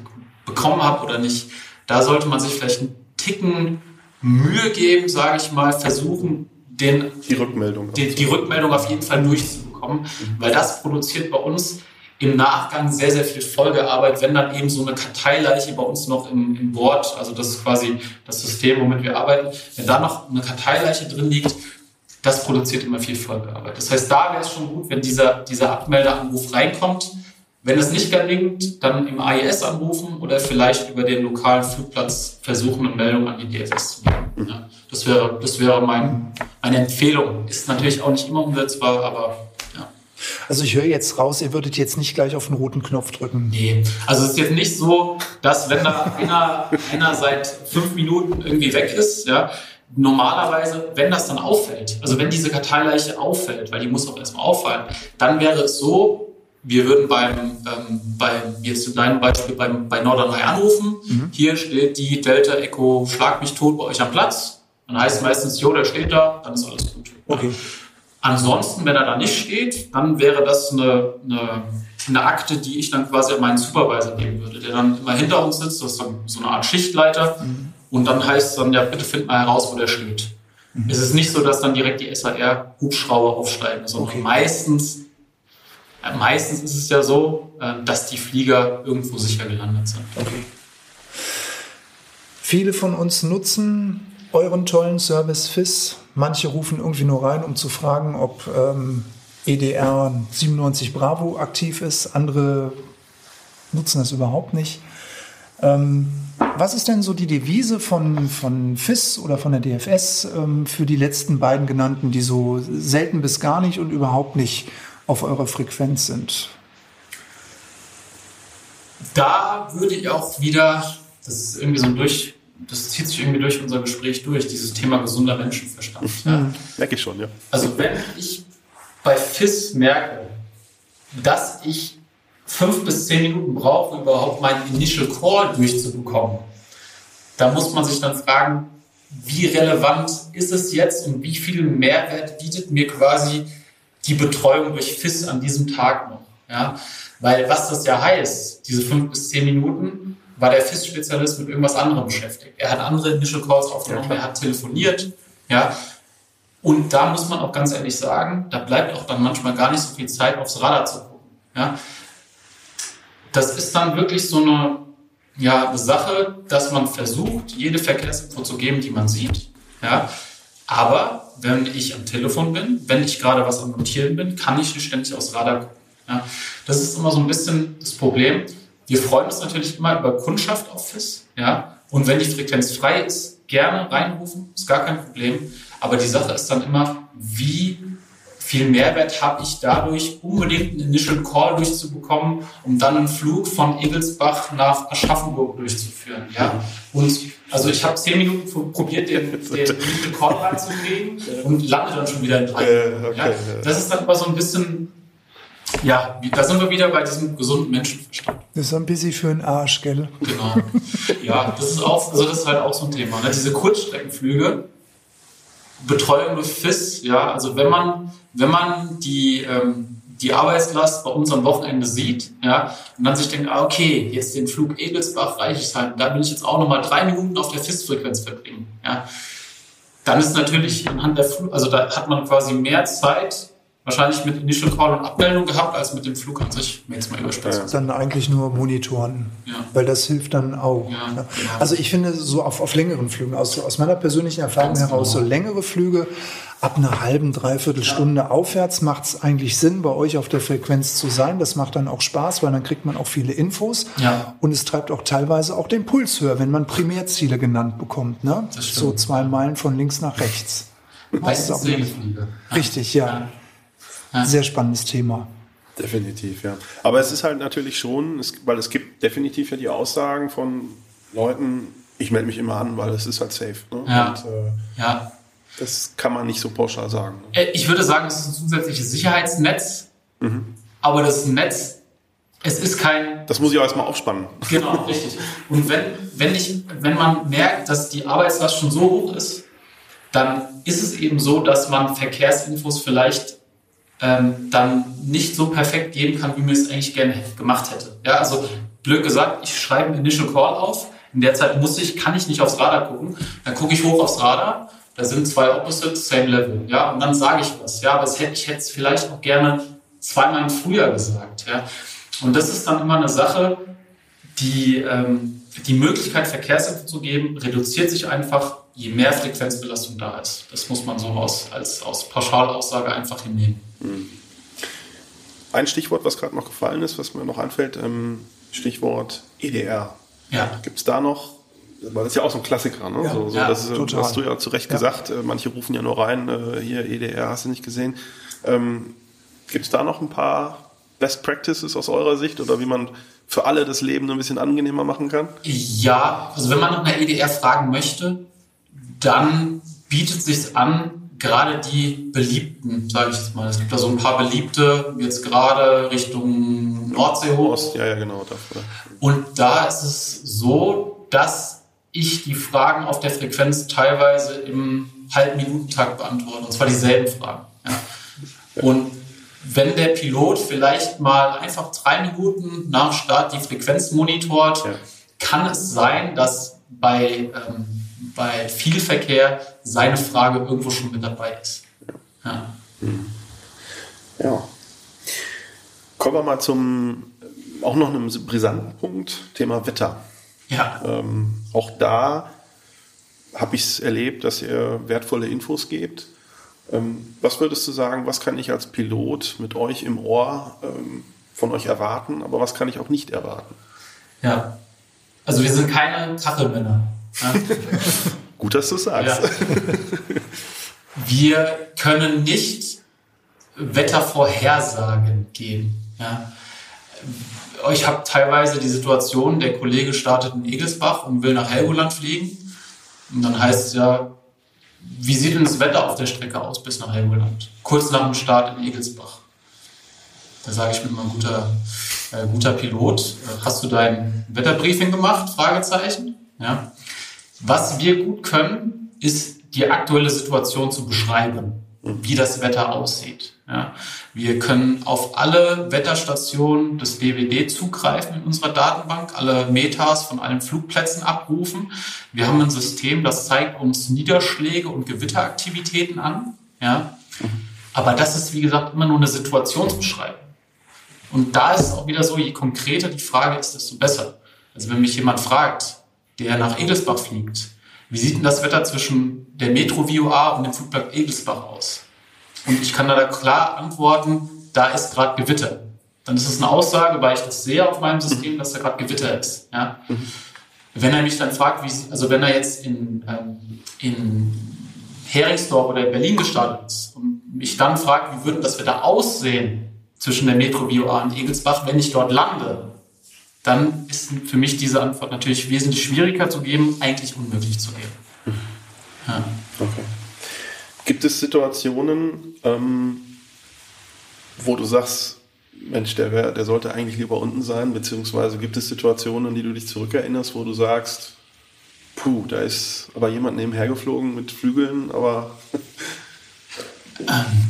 bekommen habe oder nicht. Da sollte man sich vielleicht einen Ticken Mühe geben, sage ich mal, versuchen, den, die Rückmeldung, die, die Rückmeldung auf jeden Fall durchzubekommen, mhm. weil das produziert bei uns im Nachgang sehr, sehr viel Folgearbeit, wenn dann eben so eine Karteileiche bei uns noch im, im Board, also das ist quasi das System, womit wir arbeiten, wenn da noch eine Karteileiche drin liegt, das produziert immer viel Folgearbeit. Das heißt, da wäre es schon gut, wenn dieser, dieser Abmeldeanruf reinkommt, Wenn es nicht gelingt, dann im AES anrufen oder vielleicht über den lokalen Flugplatz versuchen, eine Meldung an die DFS zu geben. Ja, das wäre, das wäre mein, meine Empfehlung. Ist natürlich auch nicht immer umsetzbar, aber ja. Also ich höre jetzt raus, ihr würdet jetzt nicht gleich auf den roten Knopf drücken. Nee, also es ist jetzt nicht so, dass wenn da einer, einer seit fünf Minuten irgendwie weg ist, ja, normalerweise, wenn das dann auffällt, also wenn diese Karteileiche auffällt, weil die muss auch erstmal auffallen, dann wäre es so, wir würden beim, ähm, beim jetzt in deinem Beispiel beim, bei Norderney anrufen. Mhm. Hier steht die Delta Echo Schlag mich tot bei euch am Platz. Dann heißt meistens, jo, der steht da, dann ist alles gut. Okay. Ansonsten, wenn er da nicht steht, dann wäre das eine, eine, eine Akte, die ich dann quasi an meinen Supervisor geben würde, der dann immer hinter uns sitzt, das ist dann so eine Art Schichtleiter. Mhm. Und dann heißt es dann, ja, bitte find mal heraus, wo der steht. Mhm. Es ist nicht so, dass dann direkt die SAR-Hubschrauber aufsteigen, sondern okay. meistens Meistens ist es ja so, äh, dass die Flieger irgendwo sicher gelandet sind. Okay. Viele von uns nutzen euren tollen Service FIS. Manche rufen irgendwie nur rein, um zu fragen, ob ähm, EDR 97 Bravo aktiv ist. Andere nutzen das überhaupt nicht. Ähm, was ist denn so die Devise von, von FIS oder von der DFS ähm, für die letzten beiden genannten, die so selten bis gar nicht und überhaupt nicht auf eurer Frequenz sind? Da würde ich auch wieder, das ist irgendwie so durch, das zieht sich irgendwie durch unser Gespräch durch, dieses Thema gesunder Menschenverstand. Ja. Mhm. Merke ich schon, ja. Also wenn ich bei FIS merke, dass ich fünf bis zehn Minuten brauche, um überhaupt meinen Initial Call durchzubekommen, da muss man sich dann fragen, wie relevant ist es jetzt und wie viel Mehrwert bietet mir quasi die Betreuung durch FIS an diesem Tag noch. Ja? Weil was das ja heißt, diese fünf bis zehn Minuten, war der FIS-Spezialist mit irgendwas anderem beschäftigt. Er hat andere Initial Calls aufgenommen, ja, er hat telefoniert. Ja? Und da muss man auch ganz ehrlich sagen, da bleibt auch dann manchmal gar nicht so viel Zeit, aufs Radar zu gucken. Ja? Das ist dann wirklich so eine, ja, eine Sache, dass man versucht, jede Verkehrsinfo zu geben, die man sieht. Ja? Aber wenn ich am Telefon bin, wenn ich gerade was am Notieren bin, kann ich nicht ständig aufs Radar gucken. Ja, das ist immer so ein bisschen das Problem. Wir freuen uns natürlich immer über Kundschaft FIS. Ja, und wenn die Frequenz frei ist, gerne reinrufen, ist gar kein Problem. Aber die Sache ist dann immer, wie viel Mehrwert habe ich dadurch, unbedingt einen Initial Call durchzubekommen, um dann einen Flug von Egelsbach nach Aschaffenburg durchzuführen. Ja? Und also ich habe zehn Minuten probiert, den, den Initial Call reinzukriegen und lande dann schon wieder in drei. Äh, okay, ja? Das ist dann aber so ein bisschen ja, da sind wir wieder bei diesem gesunden Menschenverstand. Das ist ein bisschen für den Arsch, gell? Genau. Ja, das ist auch, also das ist halt auch so ein Thema. Ne? Diese Kurzstreckenflüge, Betreuung durch FIS, ja, also wenn man, wenn man die, ähm, die Arbeitslast bei uns am Wochenende sieht, ja, und dann sich denkt, ah, okay, jetzt den Flug Egelsbach reiche ich halt, da will ich jetzt auch nochmal drei Minuten auf der FIS-Frequenz verbringen, ja, dann ist natürlich anhand der Flug, also da hat man quasi mehr Zeit, wahrscheinlich mit Initial Call und Abmeldung gehabt, als mit dem Flug an sich, jetzt mal überspitzt. Dann eigentlich nur monitoren, ja. weil das hilft dann auch. Ja, ne? genau. Also ich finde so auf, auf längeren Flügen, aus, aus meiner persönlichen Erfahrung Ganz heraus, genau. so längere Flüge ab einer halben, dreiviertel Stunde ja. aufwärts macht es eigentlich Sinn, bei euch auf der Frequenz zu sein. Das macht dann auch Spaß, weil dann kriegt man auch viele Infos. Ja. Und es treibt auch teilweise auch den Puls höher, wenn man Primärziele genannt bekommt. Ne? So zwei Meilen von links nach rechts. Meistens Richtig, ja. Sehr spannendes Thema. Definitiv, ja. Aber es ist halt natürlich schon, es, weil es gibt definitiv ja die Aussagen von Leuten, ich melde mich immer an, weil es ist halt safe. Ne? Ja. Und, äh, ja. Das kann man nicht so pauschal sagen. Ne? Äh, ich würde sagen, es ist ein zusätzliches Sicherheitsnetz, mhm. aber das Netz, es ist kein. Das muss ich auch erstmal aufspannen. Genau, richtig. Und wenn, wenn, ich, wenn man merkt, dass die Arbeitslast schon so hoch ist, dann ist es eben so, dass man Verkehrsinfos vielleicht ähm, dann nicht so perfekt geben kann, wie man es eigentlich gerne gemacht hätte. Ja, also blöd gesagt, ich schreibe einen Initial Call auf. In der Zeit muss ich, kann ich nicht aufs Radar gucken. Dann gucke ich hoch aufs Radar. Da sind zwei Opposites, same level. Ja, und dann sage ich was. Ja, aber das hätte ich es vielleicht auch gerne zweimal früher gesagt. Ja, und das ist dann immer eine Sache, die ähm, die Möglichkeit, Verkehrsinfo zu geben, reduziert sich einfach, je mehr Frequenzbelastung da ist. Das muss man so aus, als aus Pauschalaussage einfach hinnehmen. Ein Stichwort, was gerade noch gefallen ist, was mir noch anfällt, ähm, Stichwort EDR. Ja. Gibt es da noch, weil das ist ja auch so ein Klassiker, ne? Ja, so, so, ja, das ist, total. hast du ja zu Recht Ja. gesagt, äh, manche rufen ja nur rein, äh, hier EDR hast du nicht gesehen. Ähm, Gibt es da noch ein paar Best Practices aus eurer Sicht oder wie man für alle das Leben ein bisschen angenehmer machen kann? Ja, also wenn man nach einer EDR fragen möchte, dann bietet sich an, gerade die beliebten, sage ich jetzt mal. Es gibt da so ein paar beliebte, jetzt gerade Richtung Nordsee hoch. Ost, ja, ja, genau. Dafür. Und da ist es so, dass ich die Fragen auf der Frequenz teilweise im Halbminutentakt beantworte. Und zwar dieselben Fragen. Ja. Und wenn der Pilot vielleicht mal einfach drei Minuten nach Start die Frequenz monitort, Ja. kann es sein, dass bei, ähm, bei viel Verkehr seine Frage irgendwo schon mit dabei ist. Ja. Ja. Kommen wir mal zum auch noch einem brisanten Punkt, Thema Wetter. ja. Ähm, auch da habe ich es erlebt, dass ihr wertvolle Infos gebt. Ähm, was würdest du sagen, was kann ich als Pilot mit euch im Ohr ähm, von euch erwarten, aber was kann ich auch nicht erwarten? ja. Also wir sind keine Kachelmänner. Gut, dass du sagst. Ja. Wir können nicht Wettervorhersagen geben. Ja. Ich habe teilweise die Situation, der Kollege startet in Egelsbach und will nach Helgoland fliegen. Und dann heißt es ja, wie sieht denn das Wetter auf der Strecke aus bis nach Helgoland? Kurz nach dem Start in Egelsbach. Da sage ich mir mal, guter, äh, guter Pilot, äh, hast du dein Wetterbriefing gemacht? Fragezeichen. Ja. Was wir gut können, ist die aktuelle Situation zu beschreiben, wie das Wetter aussieht. Ja. Wir können auf alle Wetterstationen des DWD zugreifen in unserer Datenbank, alle Metas von allen Flugplätzen abrufen. Wir haben ein System, das zeigt uns Niederschläge und Gewitteraktivitäten an. Ja. Aber das ist, wie gesagt, immer nur eine Situationsbeschreibung. Und da ist es auch wieder so, je konkreter die Frage ist, desto besser. Also wenn mich jemand fragt, der nach Egelsbach fliegt, wie sieht denn das Wetter zwischen der Metro VOA und dem Flugplatz Egelsbach aus? Und ich kann da klar antworten, da ist gerade Gewitter. Dann ist es eine Aussage, weil ich das sehe auf meinem System, dass da gerade Gewitter ist. Ja? Wenn er mich dann fragt, wie, also wenn er jetzt in, ähm, in Heringsdorf oder Berlin gestartet ist und mich dann fragt, wie würde das Wetter aussehen zwischen der Metro VOA und Egelsbach, wenn ich dort lande, dann ist für mich diese Antwort natürlich wesentlich schwieriger zu geben, eigentlich unmöglich zu geben. Ja. Okay. Gibt es Situationen, ähm, wo du sagst, Mensch, der, wär, der sollte eigentlich lieber unten sein, beziehungsweise gibt es Situationen, an die du dich zurückerinnerst, wo du sagst, puh, da ist aber jemand nebenher geflogen mit Flügeln, aber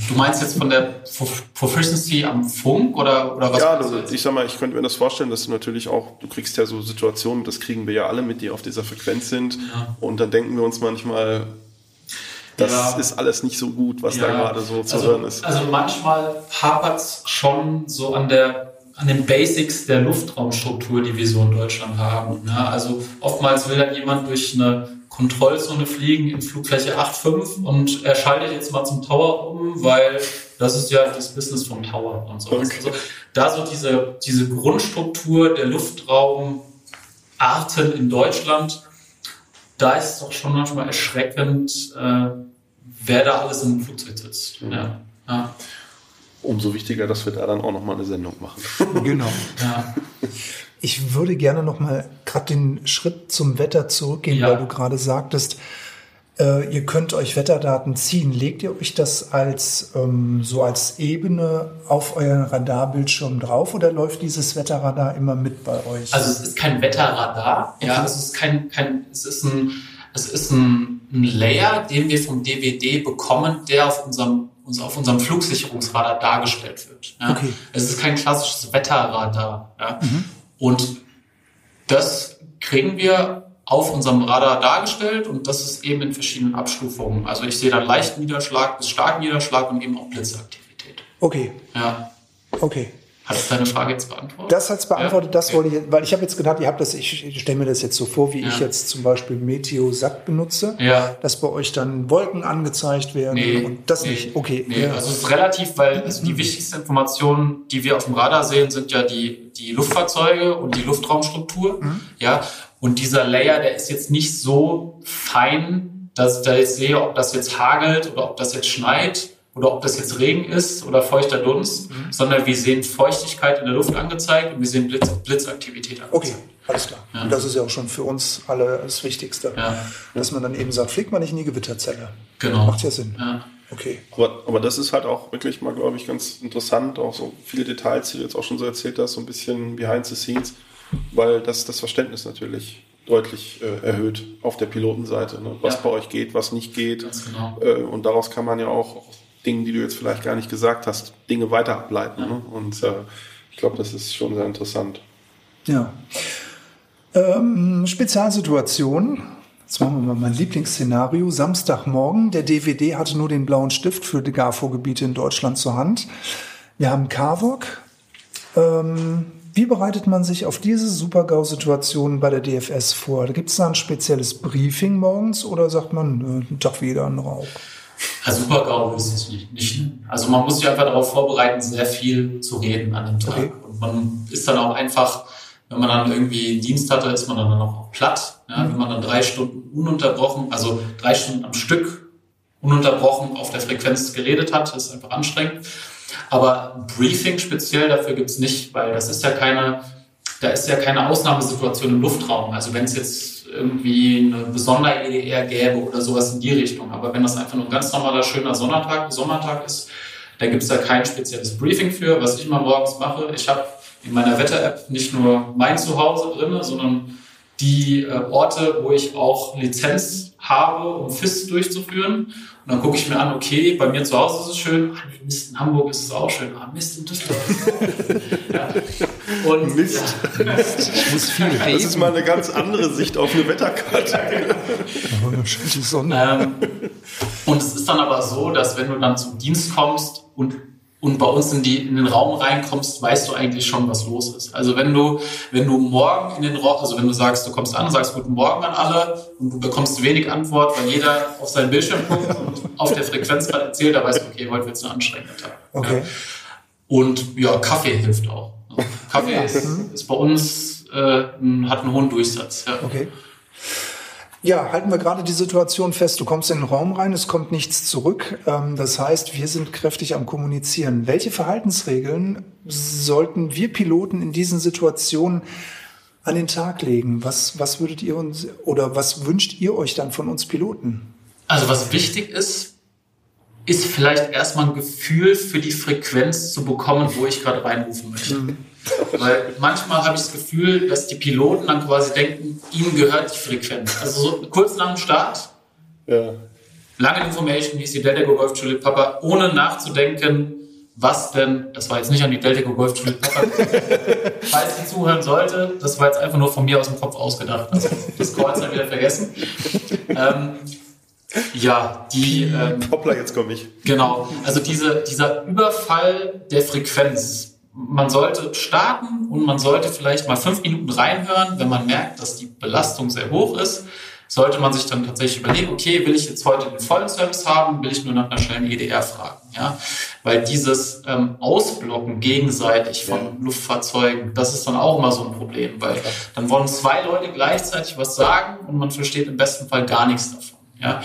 Du meinst jetzt von der Prof- Proficiency am Funk oder, oder was? ja, jetzt? ich sag mal, ich könnte mir das vorstellen, dass du natürlich auch, du kriegst ja so Situationen, das kriegen wir ja alle mit, die auf dieser Frequenz sind, Ja. und dann denken wir uns manchmal, das Ja. ist alles nicht so gut, was da gerade so zu also, hören ist. Also manchmal hapert es schon so an der an den Basics der Luftraumstruktur, die wir so in Deutschland haben. Ja, also oftmals will dann jemand durch eine Kontrollzone fliegen in Flugfläche 8.5 und er schaltet jetzt mal zum Tower um, weil das ist ja das Business vom Tower und so. Okay. Also da so diese, diese Grundstruktur der Luftraumarten in Deutschland, da ist es doch schon manchmal erschreckend, äh, wer da alles im Flugzeug sitzt. Ja. Ja. Umso wichtiger, dass wir da dann auch nochmal eine Sendung machen. Genau. Ja. Ich würde gerne noch mal gerade den Schritt zum Wetter zurückgehen, Ja. weil du gerade sagtest, äh, ihr könnt euch Wetterdaten ziehen. Legt ihr euch das als ähm, so als Ebene auf euren Radarbildschirm drauf oder läuft dieses Wetterradar immer mit bei euch? Also es ist kein Wetterradar, ja, es ist kein, kein es ist ein, es ist ein, ein Layer, den wir vom DVD bekommen, der auf unserem, uns auf unserem Flugsicherungsradar dargestellt wird. Ja. Okay. Es ist kein klassisches Wetterradar. Ja. Und das kriegen wir auf unserem Radar dargestellt und das ist eben in verschiedenen Abstufungen. Also ich sehe dann leichten Niederschlag bis starken Niederschlag und eben auch Blitzaktivität. okay, Ja. okay. Hat es deine Frage jetzt beantwortet? Das hat es beantwortet, Ja? das Okay. wollte ich, weil ich habe jetzt gedacht, ihr habt das, ich, ich stelle mir das jetzt so vor, wie Ja. ich jetzt zum Beispiel Meteosat benutze, Ja. dass bei euch dann Wolken angezeigt werden Nee, und das nee, nicht. Okay, Nee, also es ist relativ, weil also die wichtigsten Informationen, die wir auf dem Radar sehen, sind ja die, die Luftfahrzeuge und die Luftraumstruktur. Ja, und dieser Layer, der ist jetzt nicht so fein, dass ich da jetzt sehe, ob das jetzt hagelt oder ob das jetzt schneit oder ob das jetzt Regen ist oder feuchter Dunst, sondern wir sehen Feuchtigkeit in der Luft angezeigt und wir sehen Blitz, Blitzaktivität okay, angezeigt. alles klar. Ja. Und das ist ja auch schon für uns alle das Wichtigste, Ja, dass man dann eben sagt, fliegt man nicht in die Gewitterzelle. genau. Macht ja Sinn. Ja. Okay. Aber, aber das ist halt auch wirklich mal, glaube ich, ganz interessant, auch so viele Details, die du jetzt auch schon so erzählt hast, so ein bisschen behind the scenes, weil das das Verständnis natürlich deutlich äh, erhöht auf der Pilotenseite, ne? was Ja. bei euch geht, was nicht geht. Genau. Äh, und daraus kann man ja auch Dingen, die du jetzt vielleicht gar nicht gesagt hast, Dinge weiter ableiten. Ne? Und äh, ich glaube, das ist schon sehr interessant. Ja. Ähm, Spezialsituation. Jetzt machen wir mal mein Lieblingsszenario. Samstagmorgen. Der DVD hatte nur den blauen Stift für die GAFO-Gebiete in Deutschland zur Hand. Wir haben CAVOC. Ähm, wie bereitet man sich auf diese Super-GAU-Situation bei der DFS vor? Gibt es da ein spezielles Briefing morgens oder sagt man, einen Tag wieder einen Rauch? Ja, super GAU ist es nicht, nicht. nennen. Also man muss sich einfach darauf vorbereiten, sehr viel zu reden an dem Tag. Okay. Und man ist dann auch einfach, wenn man dann irgendwie Dienst hatte, ist man dann auch platt. Ja, wenn man dann drei Stunden ununterbrochen, also drei Stunden am Stück ununterbrochen auf der Frequenz geredet hat, ist einfach anstrengend. Aber ein Briefing speziell dafür gibt's nicht, weil das ist ja keine, da ist ja keine Ausnahmesituation im Luftraum. Also wenn es jetzt irgendwie eine besondere EDR gäbe oder sowas in die Richtung. Aber wenn das einfach nur ein ganz normaler, schöner Sommertag, Sommertag ist, dann gibt's da kein spezielles Briefing für. Was ich mal morgens mache, ich habe in meiner Wetter-App nicht nur mein Zuhause drinne, sondern die äh, Orte, wo ich auch Lizenz habe, um FIS durchzuführen. Und dann gucke ich mir an, okay, bei mir zu Hause ist es schön, ah, nee, Mist, in Hamburg ist es auch schön, ah, Mist, in Düsseldorf. ja. Und, Mist. Ja, Ich muss viel Das ist mal eine ganz andere Sicht auf eine Wetterkarte. Schön die Sonne. Ähm, und es ist dann aber so, dass wenn du dann zum Dienst kommst und, und bei uns in, die, in den Raum reinkommst, weißt du eigentlich schon, was los ist. Also wenn du, wenn du morgen in den Raum, also wenn du sagst, du kommst an und sagst Guten Morgen an alle und du bekommst wenig Antwort, weil jeder auf seinen Bildschirm guckt und auf der Frequenz gerade erzählt, da weißt du, okay, heute wird es ein anstrengender Tag. Okay. Ja. Und ja, Kaffee hilft auch. Also Kaffee ist, ist bei uns, äh, hat einen hohen Durchsatz. Ja. Okay. Ja, halten wir gerade die Situation fest. Du kommst in den Raum rein, es kommt nichts zurück. Ähm, Das heißt, wir sind kräftig am Kommunizieren. Welche Verhaltensregeln sollten wir Piloten in diesen Situationen an den Tag legen? Was, was würdet ihr uns oder was wünscht ihr euch dann von uns Piloten? Also was wichtig ist, ist vielleicht erstmal ein Gefühl für die Frequenz zu bekommen, wo ich gerade reinrufen möchte. Weil manchmal habe ich das Gefühl, dass die Piloten dann quasi denken, ihnen gehört die Frequenz. Also so kurz nach dem Start, Ja. lange Information, hieß die Delta Go Golf Juliet Papa, ohne nachzudenken, was denn, das war jetzt nicht an die Delta Go Golf Juliet Papa, falls sie zuhören sollte, das war jetzt einfach nur von mir aus dem Kopf ausgedacht. Also das Kreuz dann wieder vergessen. Ähm, ja, die, ähm, Hoppla, jetzt komme ich. Genau, also diese, dieser Überfall der Frequenz. Man sollte starten und man sollte vielleicht mal fünf Minuten reinhören. Wenn man merkt, dass die Belastung sehr hoch ist, sollte man sich dann tatsächlich überlegen, okay, will ich jetzt heute den vollen Service haben, will ich nur nach einer schnellen EDR fragen. Ja? Weil dieses ähm, Ausblocken gegenseitig von Luftfahrzeugen, das ist dann auch immer so ein Problem, weil dann wollen zwei Leute gleichzeitig was sagen und man versteht im besten Fall gar nichts davon. Ja?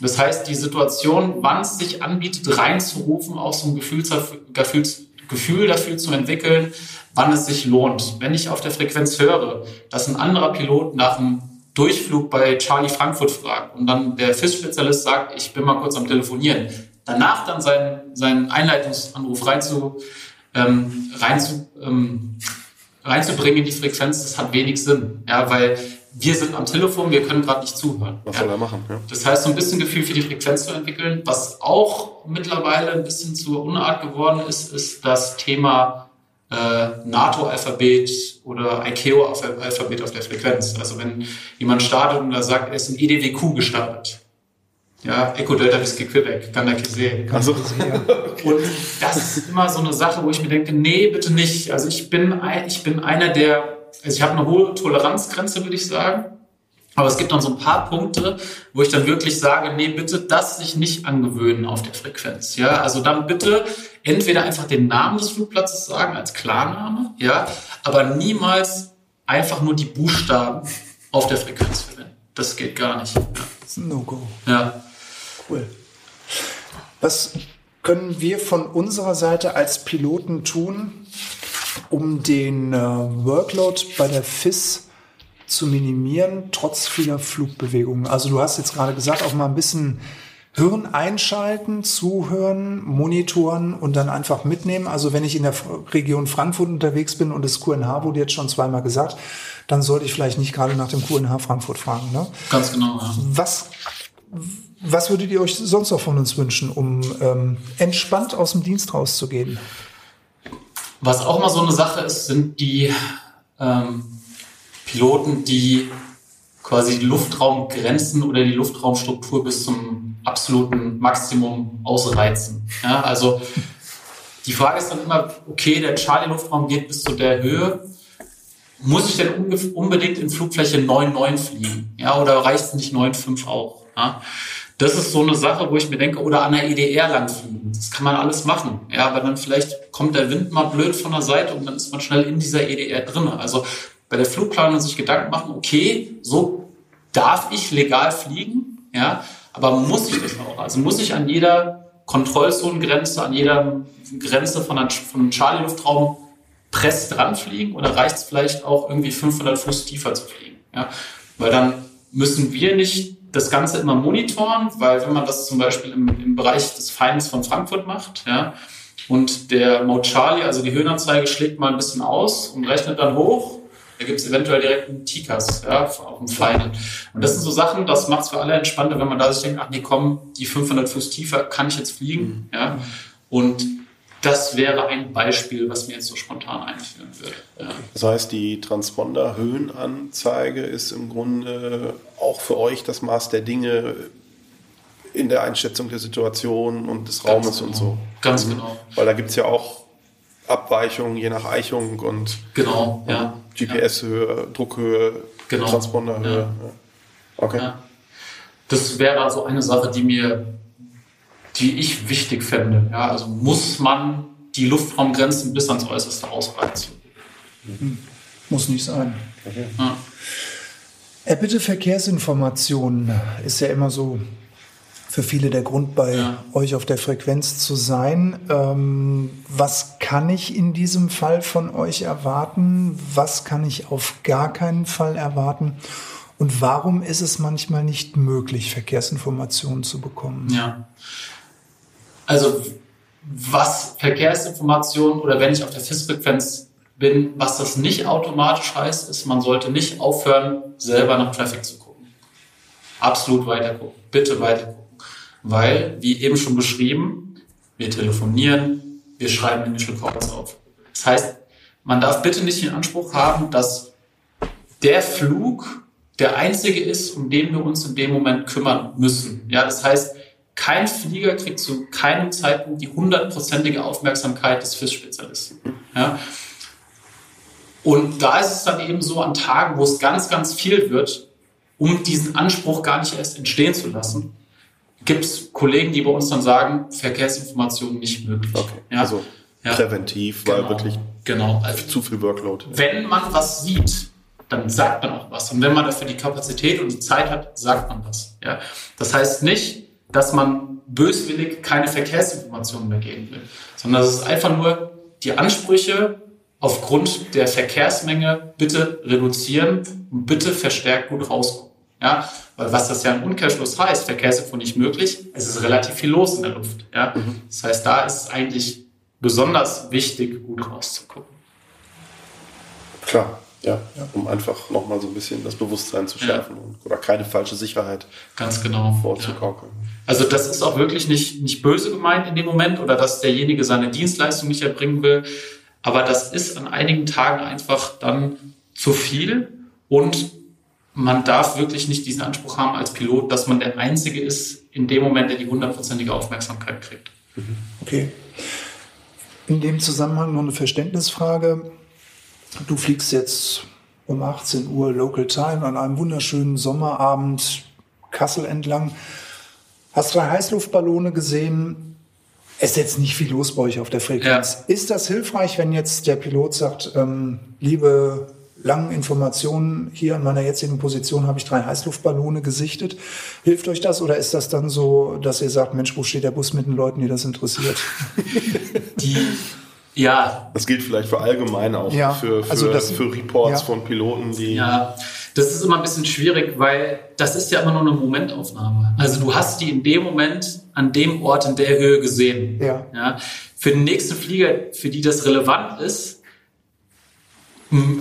Das heißt, die Situation, wann es sich anbietet, reinzurufen, auch so ein Gefühl, Gefühl, dafür zu entwickeln, wann es sich lohnt. Wenn ich auf der Frequenz höre, dass ein anderer Pilot nach einem Durchflug bei Charlie Frankfurt fragt und dann der FIS-Spezialist sagt, ich bin mal kurz am Telefonieren, danach dann seinen, seinen Einleitungsanruf reinzu, ähm, reinzu, ähm, reinzubringen in die Frequenz, das hat wenig Sinn. Ja, weil wir sind am Telefon, wir können gerade nicht zuhören. Was ja. soll er machen? Ja. Das heißt, so ein bisschen Gefühl für die Frequenz zu entwickeln. Was auch mittlerweile ein bisschen zur Unart geworden ist, ist das Thema äh, NATO-Alphabet oder ICAO-Alphabet auf der Frequenz. Also wenn jemand startet und da sagt, er ist in EDWQ gestartet, Ja, Echo Delta Whisky Quebec, Gandakisee. Also, Und das ist immer so eine Sache, wo ich mir denke, nee, bitte nicht. Also ich bin, ein, ich bin einer der, also ich habe eine hohe Toleranzgrenze, würde ich sagen. Aber es gibt dann so ein paar Punkte, wo ich dann wirklich sage, nee, bitte das sich nicht angewöhnen auf der Frequenz. Ja, also dann bitte entweder einfach den Namen des Flugplatzes sagen als Klarname, ja, aber niemals einfach nur die Buchstaben auf der Frequenz verwenden. Das geht gar nicht. Ja. No-Go. ja. Cool. Was können wir von unserer Seite als Piloten tun, um den äh, Workload bei der FIS zu minimieren, trotz vieler Flugbewegungen? Also du hast jetzt gerade gesagt, auch mal ein bisschen Hirn einschalten, zuhören, monitoren und dann einfach mitnehmen. Also wenn ich in der Region Frankfurt unterwegs bin und das QNH wurde jetzt schon zweimal gesagt, dann sollte ich vielleicht nicht gerade nach dem QNH Frankfurt fragen. Ne? Ganz genau. Ja. Was, was würdet ihr euch sonst noch von uns wünschen, um ähm, entspannt aus dem Dienst rauszugehen? Was auch mal so eine Sache ist, sind die ähm, Piloten, die quasi die Luftraumgrenzen oder die Luftraumstruktur bis zum absoluten Maximum ausreizen. Ja, also die Frage ist dann immer, okay, der Charlie-Luftraum geht bis zu der Höhe. Muss ich denn unbedingt in Flugfläche 9,9 fliegen? Ja, oder reicht es nicht 9,5 auch? Ja? Das ist so eine Sache, wo ich mir denke, oder an der EDR lang fliegen. Das kann man alles machen. Ja, aber dann vielleicht kommt der Wind mal blöd von der Seite und dann ist man schnell in dieser EDR drin. Also bei der Flugplanung sich Gedanken machen, okay, so darf ich legal fliegen, ja, aber muss ich das auch? Also muss ich an jeder Kontrollzonengrenze, an jeder Grenze von, einem Charlie-Luftraum press dran fliegen oder reicht es vielleicht auch irgendwie 500 Fuß tiefer zu fliegen? Ja? Weil dann müssen wir nicht das Ganze immer monitoren, weil wenn man das zum Beispiel im, im Bereich des Feindes von Frankfurt macht, ja, und der Mode Charlie, also die Höhenanzeige, schlägt mal ein bisschen aus und rechnet dann hoch, da gibt es eventuell direkt einen TICAS, ja, auf dem Final. Und das sind so Sachen, das macht es für alle entspannter, wenn man da sich denkt, ach nee, komm, die 500 Fuß tiefer kann ich jetzt fliegen, ja. Und das wäre ein Beispiel, was mir jetzt so spontan einführen würde. Ja. Das heißt, die Transponder-Höhenanzeige ist im Grunde auch für euch das Maß der Dinge in der Einschätzung der Situation und des Raumes Ganz und genau. so. Ganz genau. Weil da gibt es ja auch Abweichungen je nach Eichung und Genau, ja. GPS-Höhe, Druckhöhe, Genau. Transponderhöhe. Ja. Ja. Okay. Ja. Das wäre also eine Sache, die mir, die ich wichtig fände. Ja, also muss man die Luftraumgrenzen bis ans Äußerste ausreizen. Muss nicht sein. Ja. Äh, bitte Verkehrsinformationen ist ja immer so für viele der Grund, bei Ja. euch auf der Frequenz zu sein. Ähm, was kann ich in diesem Fall von euch erwarten? Was kann ich auf gar keinen Fall erwarten? Und warum ist es manchmal nicht möglich, Verkehrsinformationen zu bekommen? Ja. Also was Verkehrsinformation oder wenn ich auf der FIS-Frequenz bin, was das nicht automatisch heißt, ist, man sollte nicht aufhören, selber nach Traffic zu gucken. Absolut weiter gucken. Bitte weiter gucken. Weil, wie eben schon beschrieben, wir telefonieren, wir schreiben Initial Calls auf. Das heißt, man darf bitte nicht den Anspruch haben, dass der Flug der einzige ist, um den wir uns in dem Moment kümmern müssen. Ja, das heißt, kein Flieger kriegt zu keinem Zeitpunkt die hundertprozentige Aufmerksamkeit des FIS-Spezialisten. Ja. Und da ist es dann eben so an Tagen, wo es ganz, ganz viel wird, um diesen Anspruch gar nicht erst entstehen zu lassen, gibt es Kollegen, die bei uns dann sagen, Verkehrsinformationen nicht möglich. Okay. Ja. Also Ja. präventiv, weil Genau. wirklich Genau. Also zu viel Workload. wenn man was sieht, dann sagt man auch was. Und wenn man dafür die Kapazität und die Zeit hat, sagt man was. Ja? Das heißt nicht, dass man böswillig keine Verkehrsinformationen mehr geben will, sondern es ist einfach nur die Ansprüche aufgrund der Verkehrsmenge bitte reduzieren und bitte verstärkt gut rausgucken. Ja, weil was das ja im Umkehrschluss heißt, Verkehrsinfo nicht möglich, es ist relativ viel los in der Luft. Ja, das heißt, da ist es eigentlich besonders wichtig, gut rauszugucken. Klar, ja. Um einfach nochmal so ein bisschen das Bewusstsein zu schärfen und, oder keine falsche Sicherheit Ganz genau. Ja. vorzukaukeln. Also das ist auch wirklich nicht, nicht böse gemeint in dem Moment oder dass derjenige seine Dienstleistung nicht erbringen will. Aber das ist an einigen Tagen einfach dann zu viel. Und man darf wirklich nicht diesen Anspruch haben als Pilot, dass man der Einzige ist in dem Moment, der die hundertprozentige Aufmerksamkeit kriegt. Okay. In dem Zusammenhang noch eine Verständnisfrage. Du fliegst jetzt um 18 Uhr Local Time an einem wunderschönen Sommerabend Kassel entlang. Hast drei Heißluftballone gesehen. Es ist jetzt nicht viel los bei euch auf der Frequenz. Ja. Ist das hilfreich, wenn jetzt der Pilot sagt, ähm, liebe langen Informationen, hier an meiner jetzigen Position habe ich drei Heißluftballone gesichtet. Hilft euch das oder ist das dann so, dass ihr sagt, Mensch, wo steht der Bus mit den Leuten, die das interessiert? Die, ja. Das gilt vielleicht für allgemein auch, ja, für, für, also das, für Reports ja. von Piloten, die... Ja, das ist immer ein bisschen schwierig, weil das ist ja immer nur eine Momentaufnahme. Also du hast die in dem Moment an dem Ort in der Höhe gesehen. Ja. ja. Für den nächsten Flieger, für die das relevant ist,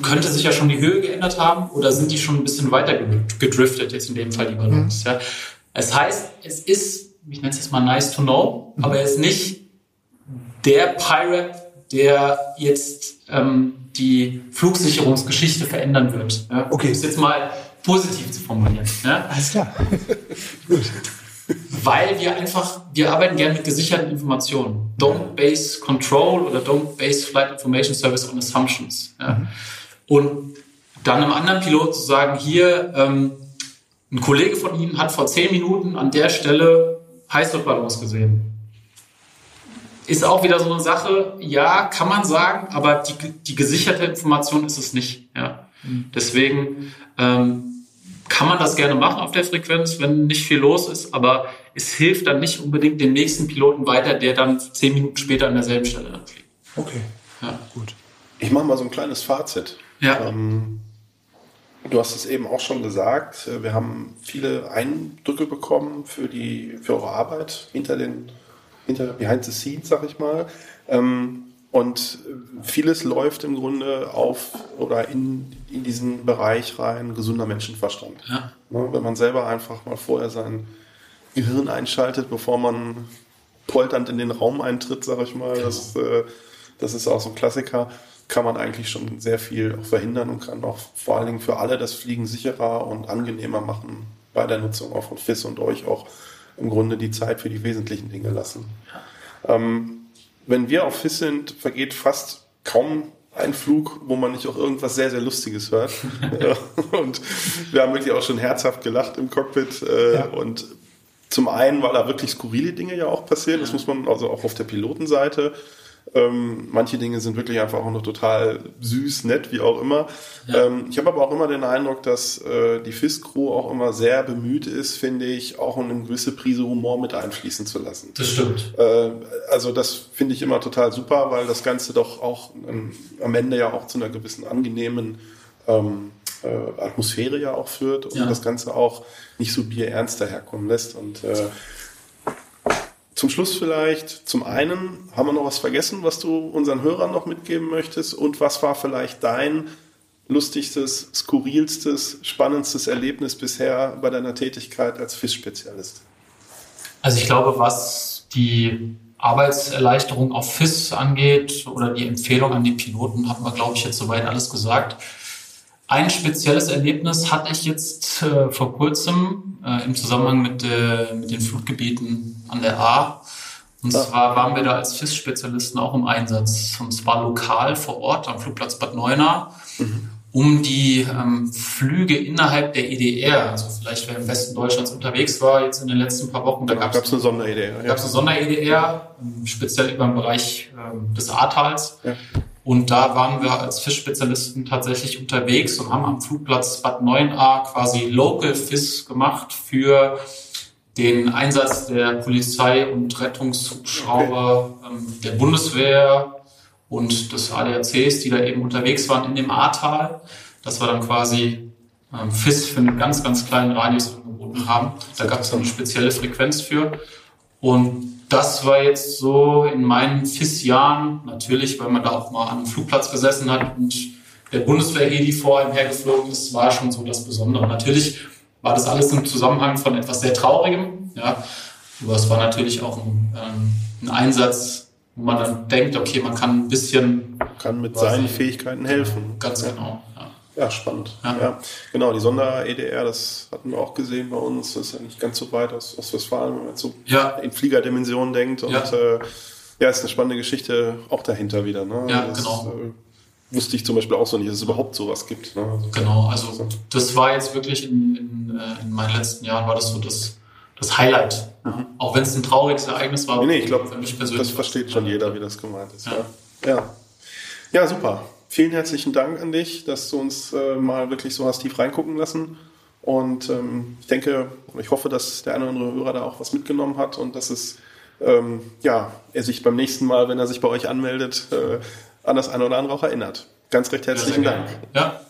könnte sich ja schon die Höhe geändert haben oder sind die schon ein bisschen weiter gedriftet, jetzt in dem Fall die Ballons. Mhm. Ja. Es heißt, es ist, ich nenne es jetzt mal nice to know, mhm. aber er ist nicht der Pirate, der jetzt ähm, die Flugsicherungsgeschichte verändern wird. Ja. Okay. Um es jetzt mal positiv zu formulieren. Ja. Alles klar. Gut. Weil wir einfach, wir arbeiten gerne mit gesicherten Informationen. Don't base control oder don't base flight information service on assumptions. Ja. Mhm. Und dann einem anderen Pilot zu sagen, hier, ähm, ein Kollege von Ihnen hat vor zehn Minuten an der Stelle Heißluftballons gesehen. Ist auch wieder so eine Sache, ja, kann man sagen, aber die, die gesicherte Information ist es nicht. Ja. Mhm. Deswegen ähm, kann man das gerne machen auf der Frequenz, wenn nicht viel los ist, aber es hilft dann nicht unbedingt dem nächsten Piloten weiter, der dann zehn Minuten später an derselben Stelle dann fliegt. Okay. Ja. Gut. Ich mache mal so ein kleines Fazit. Ja. Ähm, du hast es eben auch schon gesagt. Wir haben viele Eindrücke bekommen für die für eure Arbeit hinter den hinter behind the scenes, sag ich mal. Ähm, und vieles läuft im Grunde auf oder in, in diesen Bereich rein gesunder Menschenverstand. Ja. Ne, wenn man selber einfach mal vorher sein Gehirn einschaltet, bevor man polternd in den Raum eintritt, sag ich mal, genau. das, äh, das ist auch so ein Klassiker, kann man eigentlich schon sehr viel auch verhindern und kann auch vor allen Dingen für alle das Fliegen sicherer und angenehmer machen bei der Nutzung auch von FIS und euch auch im Grunde die Zeit für die wesentlichen Dinge lassen. Ja. Ähm, wenn wir auf FIS sind, vergeht fast kaum ein Flug, wo man nicht auch irgendwas sehr, sehr Lustiges hört. und wir haben wirklich auch schon herzhaft gelacht im Cockpit. Äh, ja. Und zum einen, weil da wirklich skurrile Dinge ja auch passieren, das muss man also auch auf der Pilotenseite ähm, manche Dinge sind wirklich einfach auch noch total süß, nett, wie auch immer. Ja. Ähm, ich habe aber auch immer den Eindruck, dass äh, die FIS-Crew auch immer sehr bemüht ist, finde ich, auch eine gewisse Prise Humor mit einfließen zu lassen. Das stimmt. Äh, also das finde ich immer total super, weil das Ganze doch auch ähm, am Ende ja auch zu einer gewissen angenehmen ähm, äh, Atmosphäre ja auch führt und ja. das Ganze auch nicht so bierernst daherkommen lässt. Und äh, zum Schluss vielleicht, zum einen, haben wir noch was vergessen, was du unseren Hörern noch mitgeben möchtest? Und was war vielleicht dein lustigstes, skurrilstes, spannendstes Erlebnis bisher bei deiner Tätigkeit als FIS-Spezialist? Also ich glaube, was die Arbeitserleichterung auf FIS angeht oder die Empfehlung an die Piloten, haben wir, glaube ich, jetzt soweit alles gesagt. Ein spezielles Erlebnis hatte ich jetzt äh, vor kurzem äh, im Zusammenhang mit, äh, mit den Flutgebieten an der A. Und ja. zwar waren wir da als FIS-Spezialisten auch im Einsatz. Und zwar lokal vor Ort am Flugplatz Bad Neuenahr, mhm. um die ähm, Flüge innerhalb der EDR, also vielleicht wer im Westen Deutschlands unterwegs war, jetzt in den letzten paar Wochen, da gab es eine Sonder-EDR. Da gab es eine Sonder-EDR, speziell über den Bereich äh, des Ahrtals. Ja. Und da waren wir als Fischspezialisten tatsächlich unterwegs und haben am Flugplatz Bad 9a quasi Local Fish gemacht für den Einsatz der Polizei und Rettungshubschrauber okay. ähm, der Bundeswehr und des ADACs, die da eben unterwegs waren in dem Ahrtal. Das war dann quasi ähm, FIS für einen ganz, ganz kleinen Radius angeboten haben. Da gab es dann eine spezielle Frequenz für. Und das war jetzt so in meinen FIS-Jahren, natürlich, weil man da auch mal an einem Flugplatz gesessen hat und der Bundeswehr-Heli vor einem hergeflogen ist, war schon so das Besondere. Natürlich war das alles im Zusammenhang von etwas sehr Traurigem, ja. Aber es war natürlich auch ein, ähm, ein Einsatz, wo man dann denkt, okay, man kann ein bisschen. Kann mit seinen Fähigkeiten helfen. Ganz genau, ja. Ja, spannend. Ja. ja. Genau, die Sonder-EDR, das hatten wir auch gesehen bei uns. Das ist ja nicht ganz so weit aus Ostwestfalen, wenn man jetzt so ja. in Fliegerdimensionen denkt. Und ja. Äh, ja, ist eine spannende Geschichte auch dahinter wieder. Ne? Ja, das, genau. Äh, wusste ich zum Beispiel auch so nicht, dass es überhaupt sowas gibt. Ne? Also, genau, also das war jetzt wirklich in, in, äh, in meinen letzten Jahren war das so das, das Highlight. Mhm. Auch wenn es ein trauriges Ereignis war. Nee, nee ich glaube, das versteht schon jeder, wie das gemeint ist. Ja, ja. ja super vielen herzlichen Dank an dich, dass du uns äh, mal wirklich so hast tief reingucken lassen. Und ähm, ich denke, ich hoffe, dass der eine oder andere Hörer da auch was mitgenommen hat und dass es, ähm, ja, er sich beim nächsten Mal, wenn er sich bei euch anmeldet, äh, an das eine oder andere auch erinnert. Ganz recht herzlichen ja, Dank. Ja.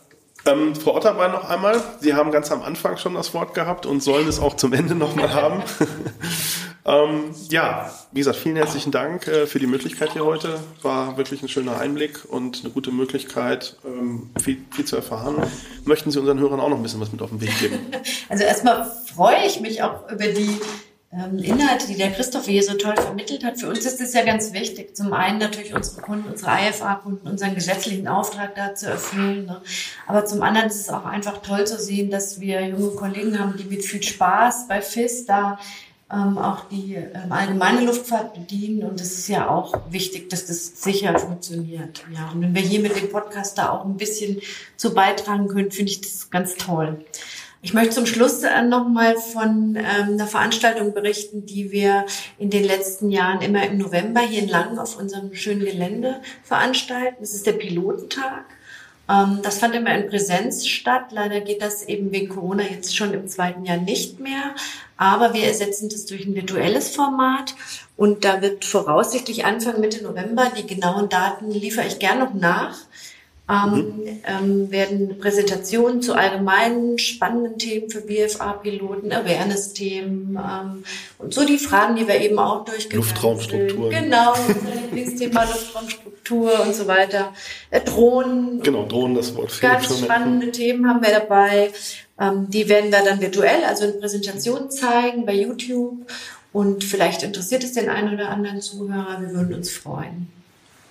Ähm, Frau Otterbein noch einmal. Sie haben ganz am Anfang schon das Wort gehabt und sollen es auch zum Ende nochmal haben. Ähm, ja, wie gesagt, vielen herzlichen Dank äh, für die Möglichkeit hier heute. War wirklich ein schöner Einblick und eine gute Möglichkeit, ähm, viel, viel zu erfahren. Möchten Sie unseren Hörern auch noch ein bisschen was mit auf den Weg geben? Also erstmal freue ich mich auch über die Inhalte, die der Christoph hier so toll vermittelt hat. Für uns ist es ja ganz wichtig. Zum einen natürlich unsere Kunden, unsere IFA-Kunden, unseren gesetzlichen Auftrag da zu erfüllen. Ne? Aber zum anderen ist es auch einfach toll zu sehen, dass wir junge Kollegen haben, die mit viel Spaß bei FIS da ähm, auch die ähm, allgemeine Luftfahrt bedienen. Und es ist ja auch wichtig, dass das sicher funktioniert. Ja, und wenn wir hier mit dem Podcast da auch ein bisschen zu beitragen können, finde ich das ganz toll. Ich möchte zum Schluss nochmal von ähm, einer Veranstaltung berichten, die wir in den letzten Jahren immer im November hier in Langen auf unserem schönen Gelände veranstalten. Das ist der Pilotentag. Ähm, das fand immer in Präsenz statt. Leider geht das eben wegen Corona jetzt schon im zweiten Jahr nicht mehr. Aber wir ersetzen das durch ein virtuelles Format. Und da wird voraussichtlich Anfang Mitte November, die genauen Daten liefere ich gern noch nach, ähm, ähm, werden Präsentationen zu allgemeinen spannenden Themen für BFA-Piloten, Awareness-Themen ähm, und so die Fragen, die wir eben auch durchgeführt Luftraumstruktur. Genau, unser Lieblingsthema Luftraumstruktur und so weiter. Äh, Drohnen. Genau, Drohnen, das Wort. Ganz spannende ja. Themen haben wir dabei. Ähm, die werden wir dann virtuell, also in Präsentationen zeigen bei YouTube. Und vielleicht interessiert es den einen oder anderen Zuhörer. Wir würden uns freuen.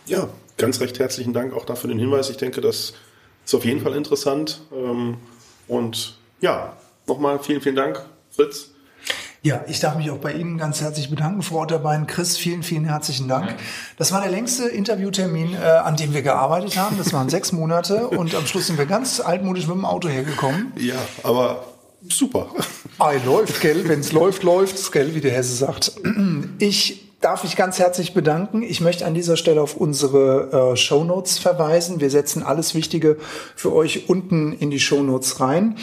Ja, ganz recht herzlichen Dank auch dafür den Hinweis. Ich denke, das ist auf jeden Fall interessant. Ähm, und ja, nochmal vielen, vielen Dank, Fritz. Ja, ich darf mich auch bei Ihnen ganz herzlich bedanken, Frau Otterbein. Chris, vielen, vielen herzlichen Dank. Das war der längste Interviewtermin, äh, an dem wir gearbeitet haben. Das waren sechs Monate und am Schluss sind wir ganz altmodisch mit dem Auto hergekommen. Ja, aber super. Ei, läuft, gell? Wenn's läuft, läuft's, gell, wie der Hesse sagt. Ich darf mich ganz herzlich bedanken. Ich möchte an dieser Stelle auf unsere äh, Show Notes verweisen. Wir setzen alles Wichtige für euch unten in die Show Notes rein.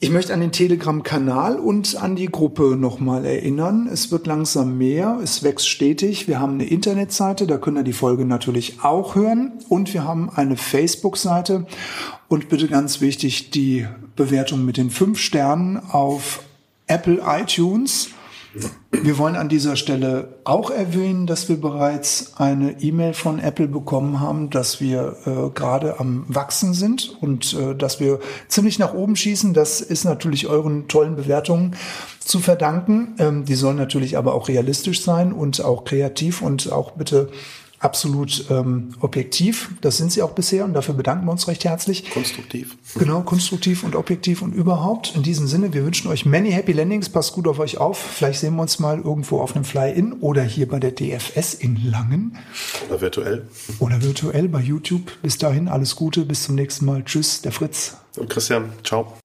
Ich möchte an den Telegram-Kanal und an die Gruppe nochmal erinnern. Es wird langsam mehr, es wächst stetig. Wir haben eine Internetseite, da könnt ihr die Folge natürlich auch hören. Und wir haben eine Facebook-Seite. Und bitte ganz wichtig, die Bewertung mit den fünf Sternen auf Apple iTunes. Wir wollen an dieser Stelle auch erwähnen, dass wir bereits eine E-Mail von Apple bekommen haben, dass wir äh, gerade am Wachsen sind und äh, dass wir ziemlich nach oben schießen. Das ist natürlich euren tollen Bewertungen zu verdanken. Ähm, die sollen natürlich aber auch realistisch sein und auch kreativ und auch bitte absolut ähm, objektiv. Das sind sie auch bisher und dafür bedanken wir uns recht herzlich. Konstruktiv. Genau, konstruktiv und objektiv und überhaupt. In diesem Sinne, wir wünschen euch many happy landings. Passt gut auf euch auf. Vielleicht sehen wir uns mal irgendwo auf einem Fly-In oder hier bei der DFS in Langen. Oder virtuell. Oder virtuell bei YouTube. Bis dahin alles Gute, bis zum nächsten Mal. Tschüss, der Fritz. Und Christian, ciao.